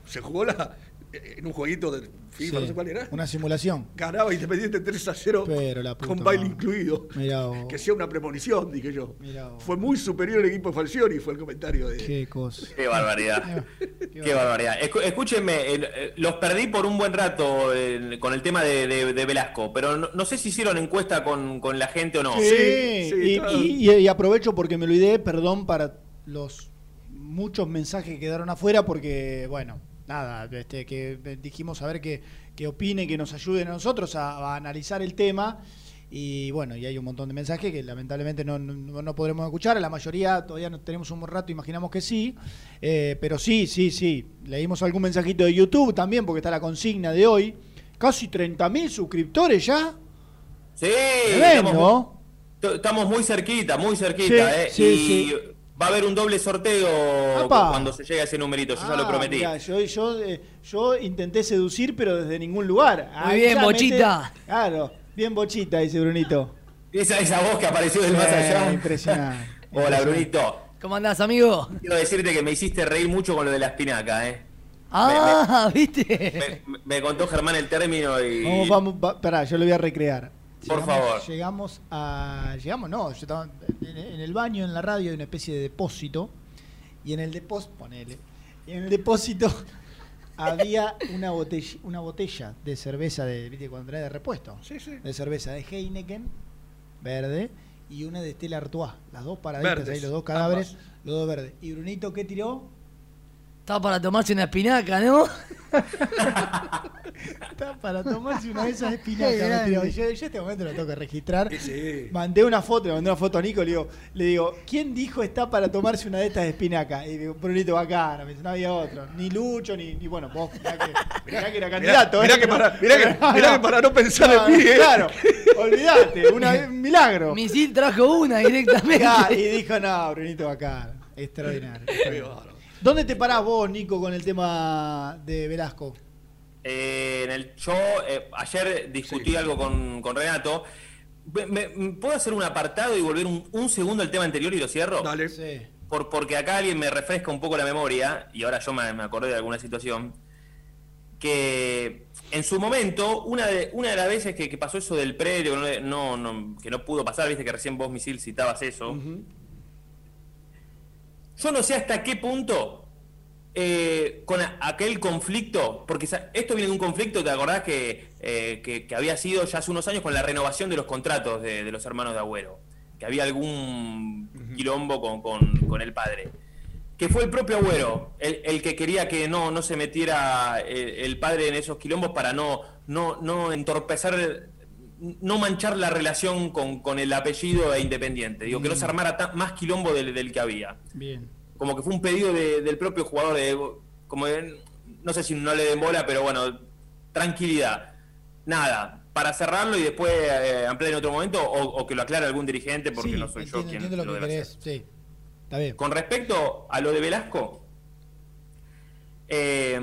Se jugó la, en un jueguito de FIFA, Sí, no sé cuál era. Una simulación. Ganaba Independiente 3 a 0 Pero la puta con baile madre. incluido. Mirá vos. Que sea una premonición, dije yo. Mirá. Fue muy superior el equipo de Falcioni, fue el comentario de. Qué cosa. Qué barbaridad. Qué barbaridad. Escúchenme, el- eh, los perdí por un buen rato eh, con el tema de, de- de Velasco, pero no, no sé si hicieron encuesta con, con la gente o no. Sí, y, y- y- y aprovecho porque me olvidé, perdón para los muchos mensajes que quedaron afuera, porque, bueno, nada, este, que dijimos a ver qué, qué opine, que nos ayuden a nosotros a, a analizar el tema. Y bueno, y hay un montón de mensajes que lamentablemente no, no, no podremos escuchar. La mayoría todavía no tenemos un buen rato, imaginamos que sí. Eh, pero sí, sí, sí. Leímos algún mensajito de YouTube también, porque está la consigna de hoy. Casi 30.000 suscriptores ya. Sí, Tremendo. estamos, estamos muy cerquita, muy cerquita. Sí, eh, sí, y sí. Va a haber un doble sorteo Apa. cuando se llegue a ese numerito, yo ya lo Ah, prometí. mirá, yo, yo, eh, yo intenté seducir, pero desde ningún lugar. Muy bien, Bochita. claro, bien bochita, dice Brunito. Esa, esa voz que apareció del Sí, más allá. impresionante. Hola, Brunito. ¿Cómo andás, amigo? Quiero decirte que me hiciste reír mucho con lo de la espinaca, ¿eh? Ah, ¿viste? Me, me contó Germán el término y. Vamos, vamos, va- pará, yo lo voy a recrear. Por Llegamos- favor. Llegamos a. Llegamos, no, yo estaba en, en el baño, en la radio, hay una especie de depósito. Y en el depósito, ponele. Y en el depósito había una botella, una botella de cerveza de, ¿viste? Cuando trae de repuesto. Sí, sí. De cerveza de Heineken, verde, y una de Stella Artois. Las dos paraditas Verdes, ahí, los dos cadáveres, los dos verdes. Y Brunito, ¿qué tiró? Estaba para tomarse una espinaca, ¿no? Está para tomarse una de esas espinacas. Yo, yo este momento lo tengo que registrar. Sí. Mandé una foto, le mandé una foto a Nico, le digo, le digo, ¿quién dijo está para tomarse una de estas espinacas? Y digo, Brunito bacana, me dice, no había otro. Ni Lucho, ni, ni bueno, vos, mirá que, mirá que era candidato. mirá ¿eh? que para- mirá que- No, mirá no. que para no pensar en mí, ¿eh? Claro, olvidate, una, un milagro. Misil trajo una directamente. Y dijo, no, Brunito bacana. Extraordinario. extraordinario. ¿Dónde te parás vos, Nico, con el tema de Velasco? Eh, en el, yo eh, ayer discutí algo con, con Renato. Me- me- ¿Puedo hacer un apartado y volver un, un segundo al tema anterior y lo cierro? Dale. Sí. Por, porque acá alguien me refresca un poco la memoria, y ahora yo me, me acordé de alguna situación, que en su momento, una de, una de las veces que, que pasó eso del predio, que no, no, no- que no pudo pasar, viste que recién vos, Misil, citabas eso, yo no sé hasta qué punto eh, con aquel conflicto, porque esto viene de un conflicto, ¿te acordás que, eh, que, que había sido ya hace unos años con la renovación de los contratos de, de los hermanos de Agüero? Que había algún quilombo con, con- con el padre. Que fue el propio Agüero el, el que quería que no, no se metiera el, el padre en esos quilombos para no, no, no entorpecer, no manchar la relación con, con el apellido e Independiente. Digo, que no se Mm. armara más quilombo del, del que había Bien. como que fue un pedido de- del propio jugador de como de- no sé si no le den bola pero bueno tranquilidad nada para cerrarlo y después eh, ampliar en otro momento o, o que lo aclare algún dirigente porque Sí, no soy entiendo, yo quien entiendo lo lo que querés. Sí. Está bien. con respecto a lo de Velasco eh,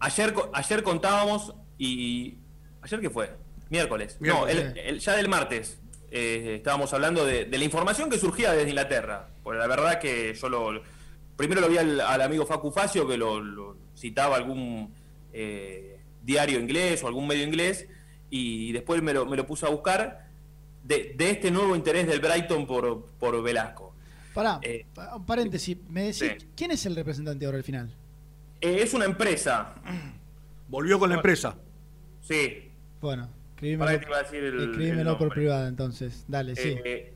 ayer ayer contábamos y ayer qué fue miércoles, Miércoles, no el- el- ya del martes eh, estábamos hablando de, de la información que surgía desde Inglaterra porque la verdad que yo lo primero lo vi al, al amigo Facu Facio que lo, lo citaba algún eh, diario inglés o algún medio inglés y después me lo, me lo puse a buscar de, de este nuevo interés del Brighton por, por Velasco. Pará, Eh, un paréntesis. Me decís, sí. ¿quién es el representante ahora al final? Eh, es una empresa. Volvió con la empresa. Sí. Bueno, escribímelo, te iba a decir el- escribímelo el por privada entonces. Dale, sí. Eh,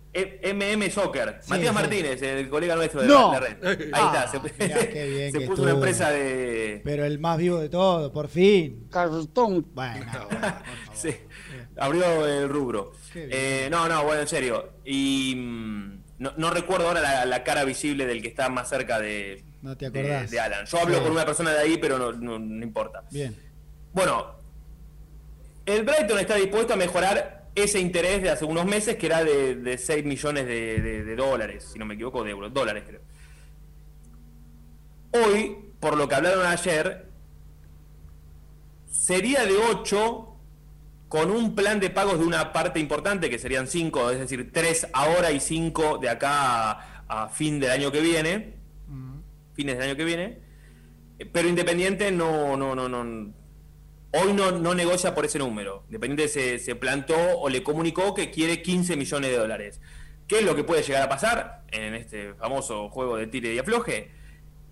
MM Soccer. Sí, Matías sí. Martínez, el colega nuestro de No. la red. Ahí Ah, está. Se, mirá, qué bien se que puso una empresa de. Pero el más vivo de todos, por fin. Cartón. Bueno, Sí, abrió el rubro. Eh, no, no, bueno, en serio. Y mm, no, no recuerdo ahora la, la cara visible del que está más cerca de, no te de, acordás. de Alan. Yo hablo Sí. con una persona de ahí, pero no, no- no importa. Bien. Bueno, el Brighton está dispuesto a mejorar ese interés de hace unos meses, que era de, de 6 millones de, de- de dólares, si no me equivoco, de euros, dólares creo. Hoy, por lo que hablaron ayer, sería de 8 con un plan de pagos de una parte importante, que serían 5, es decir, 3 ahora y 5 de acá a, a fin del año que viene, fines del año que viene, pero Independiente no, no, no, no, hoy no, no negocia por ese número. Independiente se, se plantó o le comunicó que quiere 15 millones de dólares. ¿Qué es lo que puede llegar a pasar en este famoso juego de tire y afloje?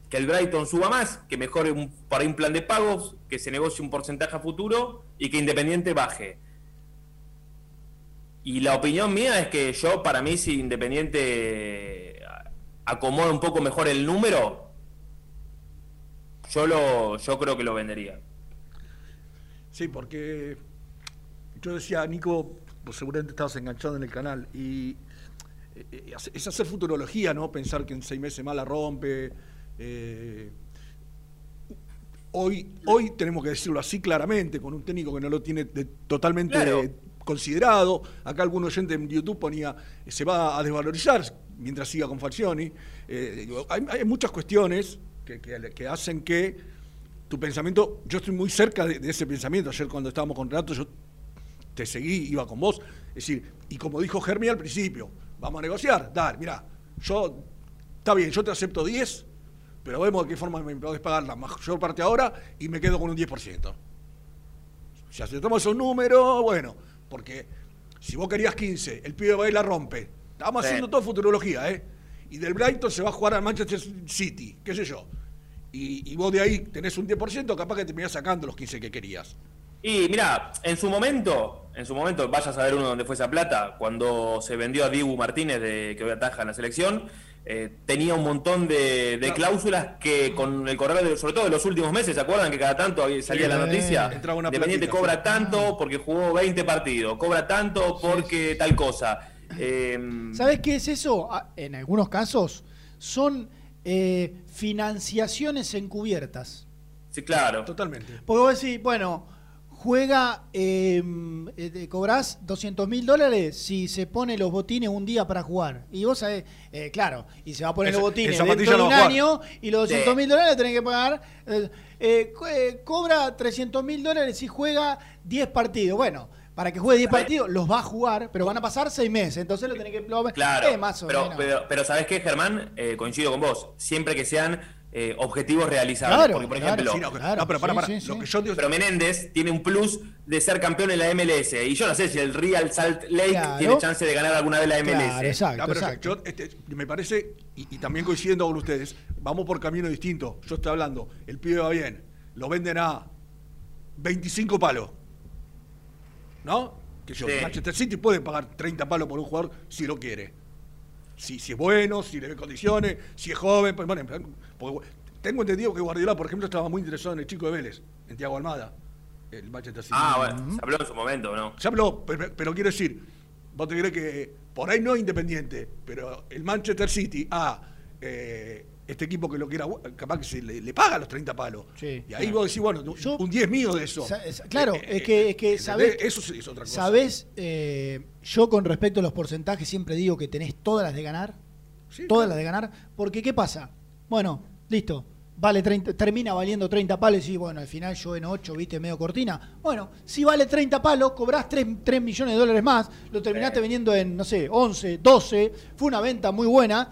Que el Brighton suba más, que mejore un, para un plan de pagos, que se negocie un porcentaje a futuro y que Independiente baje. Y la opinión mía es que yo, para mí, si Independiente acomoda un poco mejor el número, yo lo yo creo que lo vendería. Sí, porque yo decía, Nico, seguramente estabas enganchado en el canal, y eh, eh, es hacer futurología, ¿no? Pensar que en seis meses más la rompe. eh, hoy, hoy tenemos que decirlo así claramente, con un técnico que no lo tiene de- totalmente Claro. considerado. Acá algún oyente en YouTube ponía, se va a desvalorizar mientras siga con Falcioni. Eh, hay, hay muchas cuestiones que, que- que hacen que tu pensamiento, yo estoy muy cerca de, de ese pensamiento. Ayer cuando estábamos con Renato, yo te seguí, iba con vos. Es decir, y como dijo Germi al principio, vamos a negociar. Dale, mira, yo, está bien, yo te acepto 10, pero vemos de qué forma me podés pagar la mayor parte ahora y me quedo con un 10%. Si aceptamos esos números, bueno, porque si vos querías 15, el pibe va y la rompe. Estamos Sí. haciendo todo futurología, ¿eh? Y del Brighton se va a jugar al Manchester City, qué sé yo. Y, y vos de ahí tenés un 10%, capaz que te terminás sacando los 15 que querías. Y mira, en su momento, en su momento, vaya a saber uno dónde fue esa plata, cuando se vendió a Dibu Martínez, de, que hoy ataja en la selección, eh, tenía un montón de, de cláusulas que con el correo, de, sobre todo de los últimos meses, ¿se acuerdan que cada tanto salía la noticia? Una platita, cobra sí. tanto porque jugó 20 partidos, cobra tanto porque tal cosa. Eh, ¿Sabes qué es eso? Ah, En algunos casos son eh, financiaciones encubiertas. sí, claro. Totalmente. Porque vos decís, bueno, juega, eh, eh, te cobrás 200 mil dólares si se pone los botines un día para jugar. Y vos sabés, eh, claro, y se va a poner los botines dentro de un año y los 200 mil dólares tenés que pagar. eh, eh, eh, cobra 300 mil dólares si juega 10 partidos. Bueno. Para que juegue 10 partidos, los va a jugar, pero van a pasar 6 meses. Entonces lo tenés que. lo- Claro, eh, más o pero, menos. pero, pero ¿sabés qué, Germán? Eh, coincido con vos. Siempre que sean eh, objetivos realizables. Claro, Porque, por claro, ejemplo, sí, no, claro. No, pero para, para, lo que yo pero Menéndez tiene un plus de ser campeón en la MLS. Y yo no sé si el Real Salt Lake Claro. tiene chance de ganar alguna vez la MLS. Ah, pero yo, este, me parece, y, y también coincidiendo con ustedes, vamos por camino distinto. Yo estoy hablando, el pibe va bien, lo venden a 25 palos. ¿No? Que yo, Sí. Manchester City puede pagar 30 palos por un jugador si lo quiere. Si, si es bueno, si le ve condiciones, si es joven. Pues, bueno, porque tengo entendido que Guardiola, por ejemplo, estaba muy interesado en el chico de Vélez, en Tiago Almada, el Manchester City. Ah, bueno, se habló en su momento, ¿no? Se habló, pero, pero quiero decir, vos te crees que por ahí no es independiente, pero el Manchester City a eh, este equipo que lo quiera, capaz que se le, le paga los 30 palos. Sí, y ahí claro. vos decís, bueno, un 10 mío de eso. Es- Claro, Eh, es que, es que sabés, Eso es otra cosa. sabés, eh, yo con respecto a los porcentajes siempre digo que tenés todas las de ganar, todas las de ganar, porque ¿qué pasa? Bueno, listo, vale 30, termina valiendo 30 palos y bueno, al final yo en 8, viste, medio cortina. Bueno, si vale 30 palos, cobrás 3, 3 millones de dólares más, lo terminaste vendiendo en, no sé, 11, 12, fue una venta muy buena.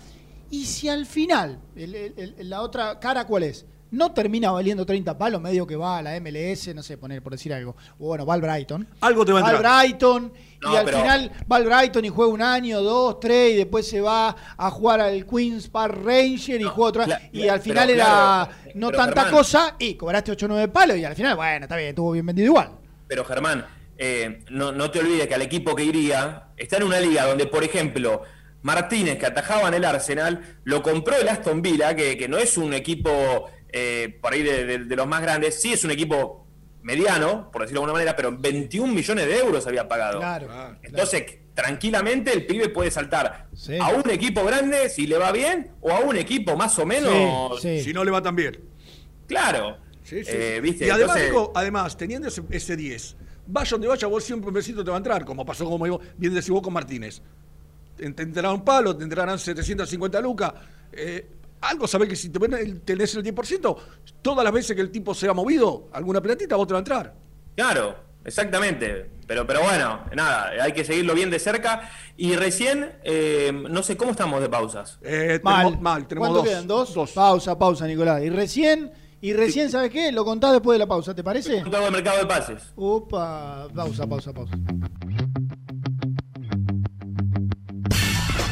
Y si al final, el- el- el- la otra cara, ¿cuál es? No termina valiendo 30 palos, medio que va a la MLS, no sé, poner por decir algo. O bueno, va al Brighton. Algo te va a al entrar. Brighton, No, y al pero- final va al Brighton y juega un año, dos, tres, y después se va a jugar al Queen's Park Ranger y juega otro. cla- y al pero final era claro, no pero tanta Germán- cosa, y cobraste 8 o 9 palos, y al final, bueno, está bien, estuvo bien vendido igual. Pero Germán, eh, no, no te olvides que al equipo que iría está en una liga donde, por ejemplo, Martínez, que atajaba en el Arsenal, lo compró el Aston Villa, que, que no es un equipo eh, por ahí de, de- de los más grandes, sí es un equipo mediano, por decirlo de alguna manera, pero 21 millones de euros había pagado. Claro. Entonces, tranquilamente el pibe puede saltar a un equipo grande si le va bien, o a un equipo más o menos. Si no le va tan bien. Claro. Sí, sí. Eh, ¿viste? Y además, Entonces- digo, además, teniendo ese, ese 10, vaya donde vaya, vos siempre un besito te va a entrar, como pasó como digo, bien decís vos con Martínez. Te, entrará un palo, te entrarán 750 lucas. eh, algo sabés que si te tenés el 10%, todas las veces que el tipo se ha movido, alguna platita, vos te va a entrar. Claro, exactamente. Pero, pero bueno, nada, hay que seguirlo bien de cerca. Y recién, eh, no sé cómo estamos de pausas. Eh, Mal, mal, tenemos ¿Cuánto dos. quedan? ¿Dos? Pausa, pausa, Nicolás. Y recién, y recién, ¿sabes qué? Lo contás después de la pausa, ¿te parece? Todo el mercado de pases. Upa, pausa, pausa, pausa.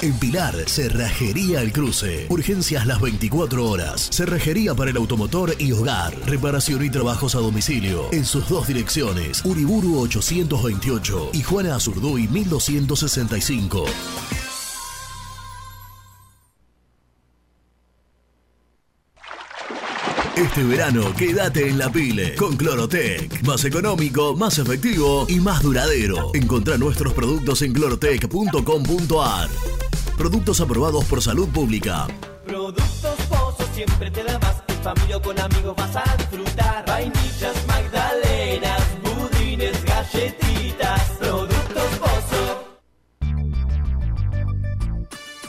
En Pilar, Cerrajería El Cruce. Urgencias las 24 horas. Cerrajería para el automotor y hogar. Reparación y trabajos a domicilio. En sus dos direcciones. Uriburu 828 y Juana Azurduy 1265. Este verano quédate en la pile con Clorotec. Más económico, más efectivo y más duradero. Encontrá nuestros productos en clorotec.com.ar. Productos aprobados por salud pública. Productos Pozo siempre te da más. En familia o con amigos vas a disfrutar. Vainillas, magdalenas,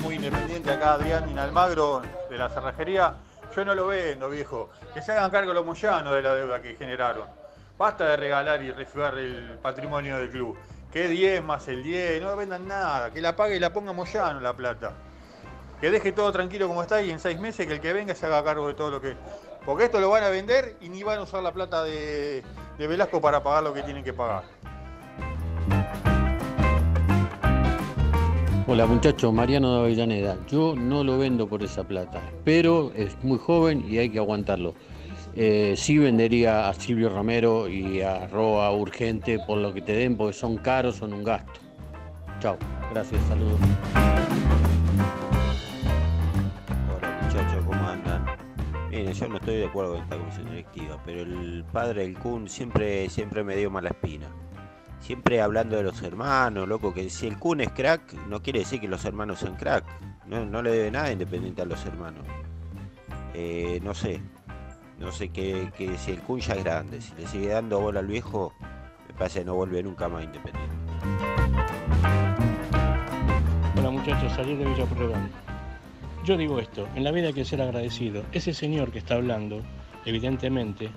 Muy independiente. Acá Adrián Inalmagro de la cerrajería. Yo no lo vendo, viejo. Que se hagan cargo los moyanos de la deuda que generaron. Basta de regalar y refugar el patrimonio del club. Que 10 más el 10, no vendan nada. Que la pague y la ponga Moyano la plata. Que deje todo tranquilo como está y en seis meses que el que venga se haga cargo de todo lo que. Porque esto lo van a vender y ni van a usar la plata de Velasco para pagar lo que tienen que pagar. Hola muchachos, Mariano de Avellaneda. Yo no lo vendo por esa plata, pero es muy joven y hay que aguantarlo. Eh, sí vendería a Silvio Romero y a Roa Urgente por lo que te den, porque son caros, son un gasto. Chao, gracias, saludos. Hola muchachos, ¿cómo andan? Miren, yo no estoy de acuerdo con esta comisión directiva, pero el padre del Kun siempre, siempre me dio mala espina. Siempre hablando de los hermanos, loco, que si el Kun es crack, no quiere decir que los hermanos sean crack. No, no le debe nada independiente a los hermanos. Eh, no sé, no sé que, que si el Kun ya es grande, si le sigue dando bola al viejo, me parece que no vuelve nunca más independiente. Hola muchachos, salir de Villa Pueyrredón. Yo digo esto, en la vida hay que ser agradecido. Ese señor que está hablando, evidentemente,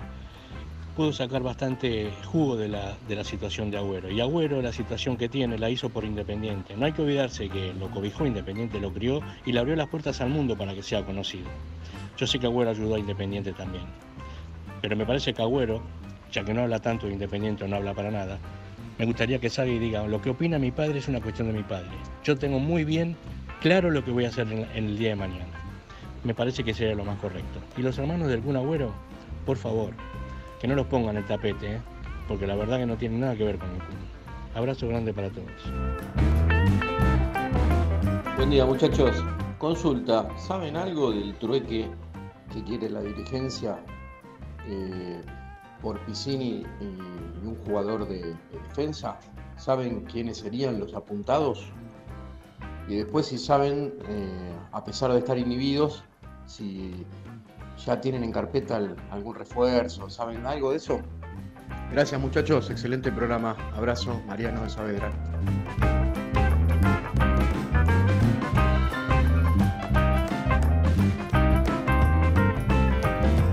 pudo sacar bastante jugo de la, de la situación de Agüero. Y Agüero, la situación que tiene, la hizo por Independiente. No hay que olvidarse que lo cobijó Independiente, lo crió y le abrió las puertas al mundo para que sea conocido. Yo sé que Agüero ayudó a Independiente también. Pero me parece que Agüero, ya que no habla tanto de Independiente o no habla para nada, me gustaría que salga y diga, lo que opina mi padre es una cuestión de mi padre. Yo tengo muy bien claro lo que voy a hacer en, en el día de mañana. Me parece que sería lo más correcto. Y los hermanos del Kun Agüero, por favor, que no los pongan en el tapete, ¿eh? porque la verdad que no tienen nada que ver con el Kun. Abrazo grande para todos. Buen día muchachos. Consulta, ¿saben algo del trueque que quiere la dirigencia eh, por Piscini y un jugador de, de defensa? ¿Saben quiénes serían los apuntados? Y después si saben, eh, a pesar de estar inhibidos, si ya tienen en carpeta al- algún refuerzo, ¿saben algo de eso? Gracias muchachos, excelente programa. Abrazo, Mariano de Saavedra.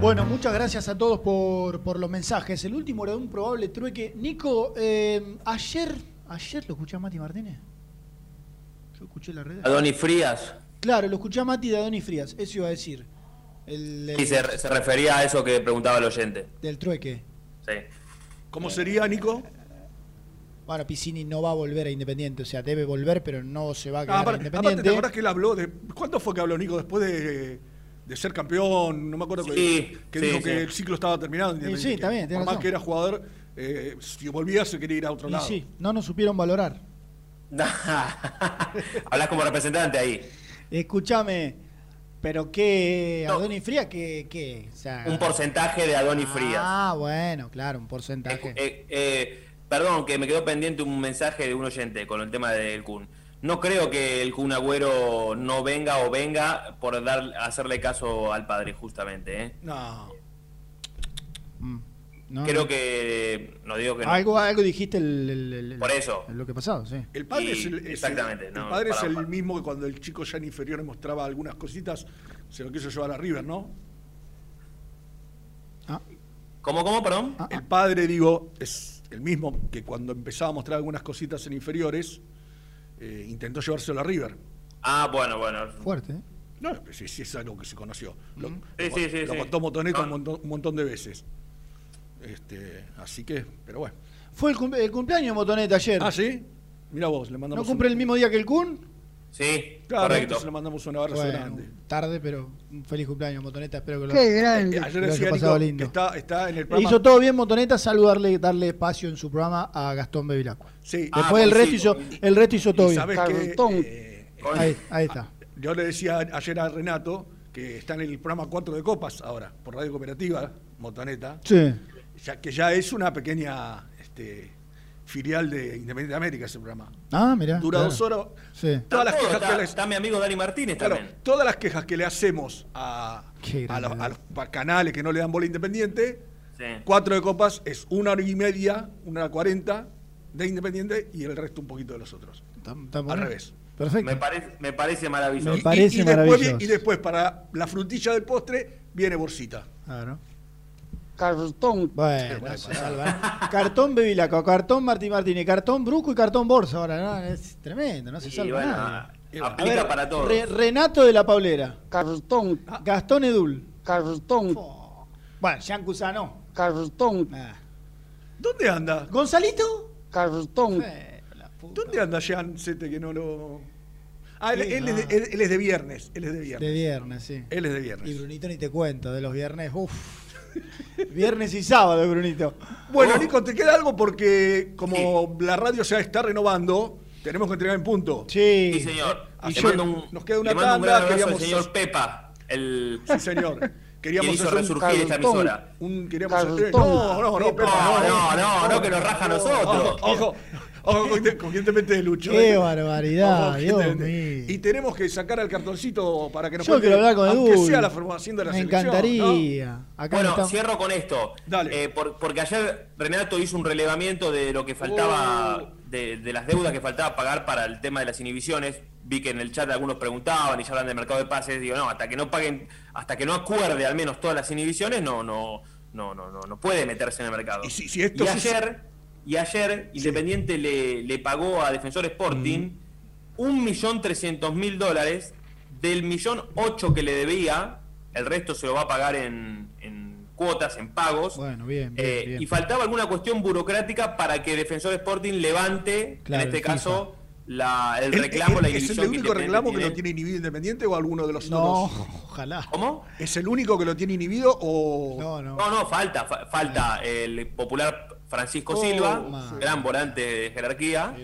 Bueno, muchas gracias a todos por, por los mensajes. El último era de un probable trueque. Nico, eh, ayer, ayer lo escuché a Mati Martínez. Yo escuché la red. Adoni Frías. Claro, lo escuché a Mati de Adonis Frías, eso iba a decir. El, el- Y se, se refería a eso que preguntaba el oyente. del trueque. Sí. ¿Cómo sería, Nico? Bueno, Piscini no va a volver a Independiente, o sea, debe volver, pero no se va a quedar Ah, a aparte, aparte, Independiente. ¿te acordás que él habló de. ¿Cuánto fue que habló Nico después de, de ser campeón? No me acuerdo que, Sí, que sí, dijo sí. que el ciclo estaba terminado. en Sí, Independiente, sí, que tiene Por más que era jugador, eh, si volvía se quería ir a otro Y lado. sí, no nos supieron valorar. Hablas como representante ahí. Escúchame, pero qué, Adonis Frías, qué, qué, o sea, Un porcentaje de Adoni Frías. Ah, bueno, claro, un porcentaje. Eh, eh, perdón, que me quedó pendiente un mensaje de un oyente con el tema del Kun. No creo que el Kun Agüero no venga o venga por dar hacerle caso al padre, justamente. ¿eh? No. No, creo no. que. No digo que no. Algo, algo dijiste el, el- el- Por eso. el- lo que pasado, sí. El padre Y- es el, es exactamente, el no, padre es para- el mismo que cuando el chico ya en inferiores mostraba algunas cositas, se lo quiso llevar a River, ¿no? ¿Cómo, cómo, perdón? El padre, digo, es el mismo que cuando empezaba a mostrar algunas cositas en inferiores, eh, intentó llevárselo a River. Ah, bueno, bueno. Fuerte, ¿eh? No, sí, sí, es algo que se conoció. Lo, Sí, lo- sí, sí, lo contó Motoneco No. un, montón, un montón de veces. Este, así que, pero bueno. Fue el, cum- el cumpleaños de Motoneta ayer. Ah, ¿sí? Mira vos, le mandamos ¿No cumple un- el mismo día que el Kun? Sí, Claro, correcto. le mandamos un abrazo Bueno, grande. tarde, pero un feliz cumpleaños, Motoneta. Espero que lo, Qué que grande. lo Ayer haya decía pasado Nico lindo. que está, está en el programa. hizo todo bien Motoneta, saludarle, darle espacio en su programa a Gastón Bevilacqua. Sí. Después el, resto hizo, el resto hizo todo Y bien. que, eh, ahí, ahí está. Yo le decía ayer a Renato que está en el programa 4 de Copas ahora, por Radio Cooperativa, Motoneta. Sí. Ya, que ya es una pequeña este, filial de Independiente de América ese programa. Ah, mirá. Dura claro. dos horas. Sí. Todas las Está quejas que está, le- está mi amigo Dani Martínez Claro, también. todas las quejas que le hacemos a, a los, a canales que no le dan bola independiente, Sí. cuatro de copas es una hora y media, una hora cuarenta de independiente y el resto un poquito de los otros. está Al revés. Perfecto. Me parece, me parece maravilloso. Me parece y, y después, maravilloso. y después, para la frutilla del postre, viene Borsita. Claro. Cartón. Bueno, se salva. cartón Bevilacqua, cartón Martín Martínez, cartón Bruco y cartón Borsa. Ahora, ¿no? es tremendo, no se salva bueno, nadie. aplica ver, para todos. Re- Renato de la Paulera, Cartón. Gastón Edul. Cartón. Bueno, Jean Cusano. Cartón. ¿Dónde anda? ¿Gonzalito? Cartón. ¿Dónde anda Jean Sete que no lo.? Ah, él, Sí, él no. es de, él- él es de viernes. Él es de viernes. De viernes, sí. Él es de viernes. Y Brunito ni te cuento, de los viernes, uff. Viernes y sábado, Brunito. Bueno, Nico, ¿te queda algo? Porque como la radio se está renovando, tenemos que entregar en punto. Sí. Sí, señor. Así Le que mando un- nos queda una le mando un tanda, gran abrazo al queríamos- señor Pepa, el Sí, señor. Queríamos Quien hizo hacer un resurgir esta emisora. Un, queríamos hacer- no, no, no, Pepa, No, no, no, no, que nos raja a nosotros. Ojo, ojo, conscientemente de Lucho. Qué eh. barbaridad, Dios. Y tenemos que sacar el cartoncito para que nos Yo cuente, quiero hablar con aunque Edu. sea la formación de la Me selección, encantaría. ¿no? Acá bueno, estamos- cierro con esto. Eh, por- porque ayer Renato hizo un relevamiento de lo que faltaba, Oh. de, de las deudas que faltaba pagar para el tema de las inhibiciones. Vi que en el chat algunos preguntaban y ya hablan del mercado de pases. Digo, no, hasta que no paguen, hasta que no acuerde al menos todas las inhibiciones, no, no, no, no, no, no puede meterse en el mercado. Y, si esto se- ayer, y ayer Independiente le, le pagó a Defensor Sporting un millón trescientos mil dólares del millón ocho que le debía, el resto se lo va a pagar en, en cuotas, en pagos. Bueno, bien, bien, Eh, bien. Y faltaba alguna cuestión burocrática para que Defensor Sporting levante, Claro, en este el caso, la, el ¿El- reclamo, la ¿Es el único Independiente reclamo que tiene. lo tiene inhibido Independiente o alguno de los No, otros? ojalá. ¿Cómo? ¿Es el único que lo tiene inhibido o.? No, no. No, no, falta, fa- falta el popular Francisco Oh, Silva, man. gran volante de jerarquía.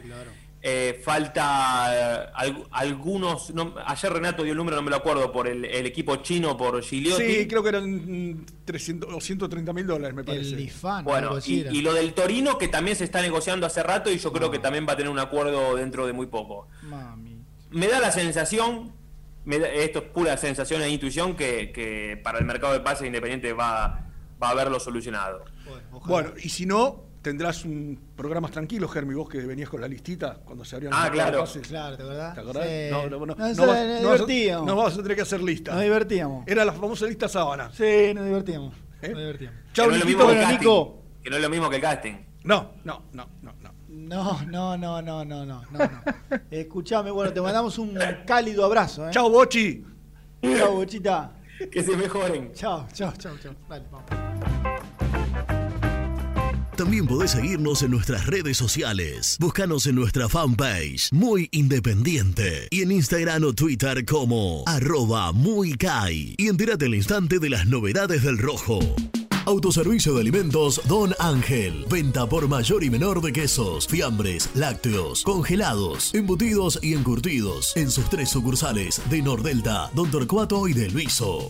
Eh, falta eh, algu- algunos. no- ayer Renato dio el número, no me lo acuerdo, por el, el equipo chino, por Gigliotti. Sí, creo que eran mm, 300 o 130 mil dólares, me parece. Bueno, y, y lo del Torino, que también se está negociando hace rato y yo creo que también va a tener un acuerdo dentro de muy poco. Me da la sensación, me da- esto es pura sensación e intuición, que, que para el mercado de pases independiente va, va a haberlo solucionado. Bueno, y si no, tendrás un programas tranquilos, Germi, vos que venías con la listita cuando se abrieron Ah, de claro. pases. Claro, ¿te acordás? ¿Te acordás? Sí. No, no, no, Nos- no nos vas- no vas a- divertíamos. No vamos a tener que hacer lista. Nos divertíamos. Era la famosa lista sábana. Sí, nos divertíamos. ¿Eh? Nos divertíamos. Chau, que no Bueno, casting, Nico. Que no es lo mismo que el casting. No, no, no, no, no. No, no, no, no, no, no, no. no. Escuchame, bueno, te mandamos un cálido abrazo. ¿eh? Chau, Bochi. Chau, Bochita. Que se mejoren. Chao, chao, chao, chao. Dale, vamos. También podés seguirnos en nuestras redes sociales. Búscanos en nuestra fanpage, Muy Independiente. Y en Instagram o Twitter como arroba muy Kai. Y entérate al instante de las novedades del rojo. Autoservicio de alimentos Don Ángel. Venta por mayor y menor de quesos, fiambres, lácteos, congelados, embutidos y encurtidos. En sus tres sucursales de Nordelta, Don Torcuato y de Luiso.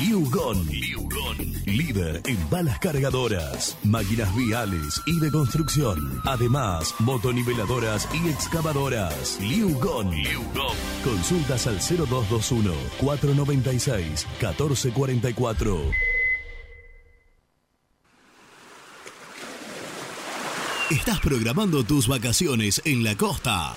Liugon. Líder en balas cargadoras, máquinas viales y de construcción. Además, motoniveladoras y excavadoras. Liugon. Consultas al 0221 496 1444. ¿Estás programando tus vacaciones en la costa?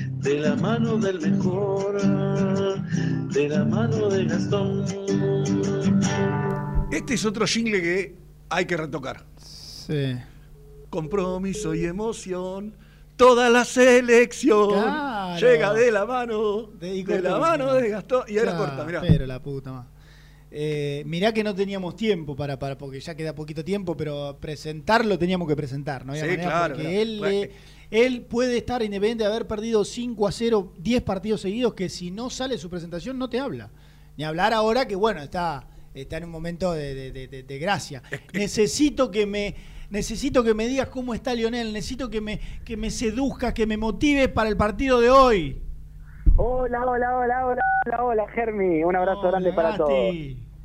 de la mano del mejor, de la mano de Gastón. Este es otro jingle que hay que retocar. Sí. Compromiso y emoción. Toda la selección Claro. llega de la mano, de, la mano de Gastón. Y ahora Claro, corta, mirá. Pero la puta más. Eh, mirá que no teníamos tiempo para, para, porque ya queda poquito tiempo, pero presentarlo teníamos que presentar, ¿no? había Sí, manera, claro, Porque claro. él, Bueno, le- él puede estar independiente de haber perdido 5 a 0, 10 partidos seguidos, que si no sale su presentación no te habla. Ni hablar ahora que, bueno, está, está en un momento de, de- de- de- de gracia. Necesito que me... Necesito que me digas cómo está Lionel, necesito que me, que me seduzcas, que me motives para el partido de hoy. Hola, hola, hola, hola, hola, hola, Germi. Un abrazo grande para todos.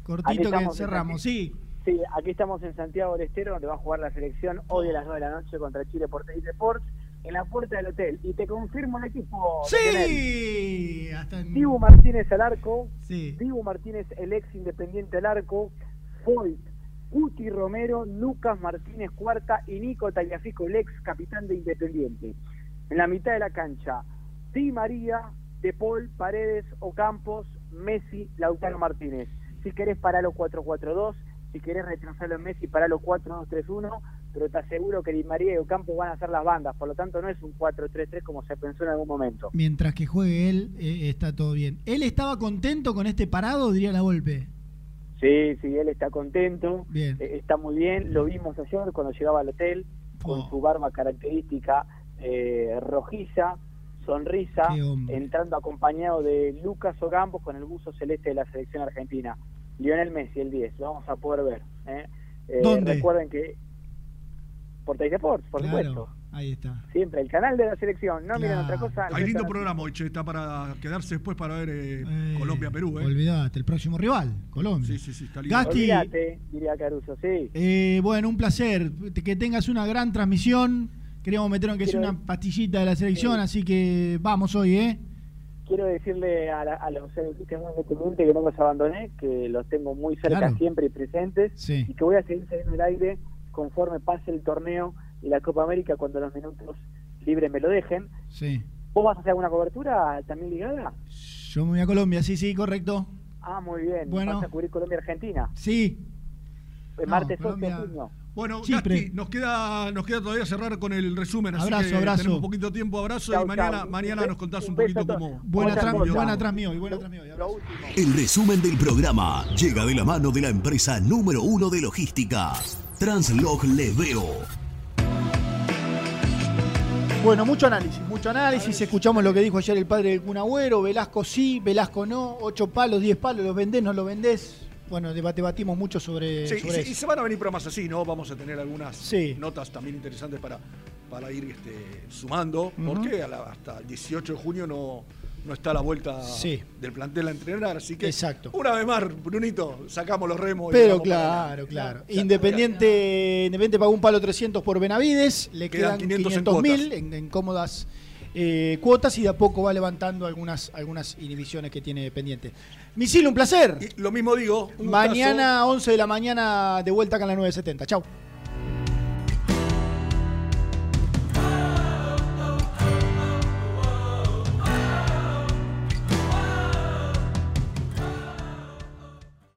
Cortito Aquí que cerramos, sí. Sí, aquí estamos en Santiago del Estero, donde va a jugar la selección hoy a las 9 de la noche contra Chile por Teis Sports, en la puerta del hotel. Y te confirmo el equipo. Sí, hasta en- Dibu Martínez al arco, Sí. Dibu Martínez el ex independiente al arco, Foyt, Cuti Romero, Lucas Martínez Cuarta y Nico Tagliafico, el ex capitán de Independiente. En la mitad de la cancha, Di María, De Paul, Paredes, Ocampos, Messi, Lautaro Martínez. Si querés paralo 4-4-2, si querés retrasarlo en Messi, paralo 4-2-3-1, pero te aseguro que Di María y Ocampos van a hacer las bandas, por lo tanto no es un 4-3-3 como se pensó en algún momento. Mientras que juegue él, eh, está todo bien. ¿Él estaba contento con este parado, diría la golpe? Sí, sí, él está contento, Bien. eh, está muy bien. Lo vimos ayer cuando llegaba al hotel con Oh. su barba característica eh, rojiza, sonrisa, entrando acompañado de Lucas Ocampos con el buzo celeste de la selección argentina. Lionel Messi, el 10, lo vamos a poder ver. ¿eh? Eh, ¿Dónde? Recuerden que por Teis Sports, por Claro, supuesto. ahí está. Siempre, el canal de la selección. No miren otra cosa. Hay lindo programa hoy, che, está para quedarse después para ver eh, Colombia-Perú, ¿eh? Olvídate, el próximo rival, Colombia. Sí, sí, sí, está lindo. Gasti, Olvídate, diría Caruso, sí. eh, bueno, un placer. Que tengas una gran transmisión. Queríamos meter aunque sea Quiero- una pastillita de la selección, así que vamos hoy, ¿eh? Quiero decirle a, la- a los independientes que no los abandoné, que los tengo muy cerca Claro. siempre y presentes, Sí. y que voy a seguir saliendo al aire conforme pase el torneo y la Copa América cuando los minutos libres me lo dejen. Sí. ¿Vos vas a hacer alguna cobertura también ligada? Yo me voy a Colombia, sí, sí, correcto. Ah, muy bien. Bueno. ¿Vas a cubrir Colombia-Argentina? Sí. El No, martes 11 de Colombia- junio. Bueno, Chipre. Gasti, nos queda, nos queda todavía cerrar con el resumen, así Abrazo, que abrazo. tenemos un poquito de tiempo, abrazo Chau, y mañana, chau. mañana Un nos contás un, poquito cómo. Buena tras buena tras mío y buena tras mío. y. El resumen del programa llega de la mano de la empresa número uno de logística, Translog Leveo. Bueno, mucho análisis, mucho análisis. Escuchamos lo que dijo ayer el padre del Kun Agüero. Velasco sí, Velasco no. Ocho palos, diez palos, los vendés, no los vendés. Bueno, debat- debatimos mucho sobre, Sí, y, sobre se, eso. y se van a venir programas así, ¿no? Vamos a tener algunas Sí. notas también interesantes para, para ir este, sumando, porque a la- hasta el 18 de junio no, no está a la vuelta Sí. del plantel a entrenar, así que Exacto. una vez más, Brunito, sacamos los remos. Pero claro, claro. Independiente, Independiente pagó un palo 300 por Benavides, le Quedan quedan 500 en 500 mil en, en cómodas eh, cuotas y de a poco va levantando algunas, algunas inhibiciones que tiene pendiente. Misil, un placer. Y lo mismo digo, un Mañana 11 de la mañana de vuelta acá en la 970. Chau.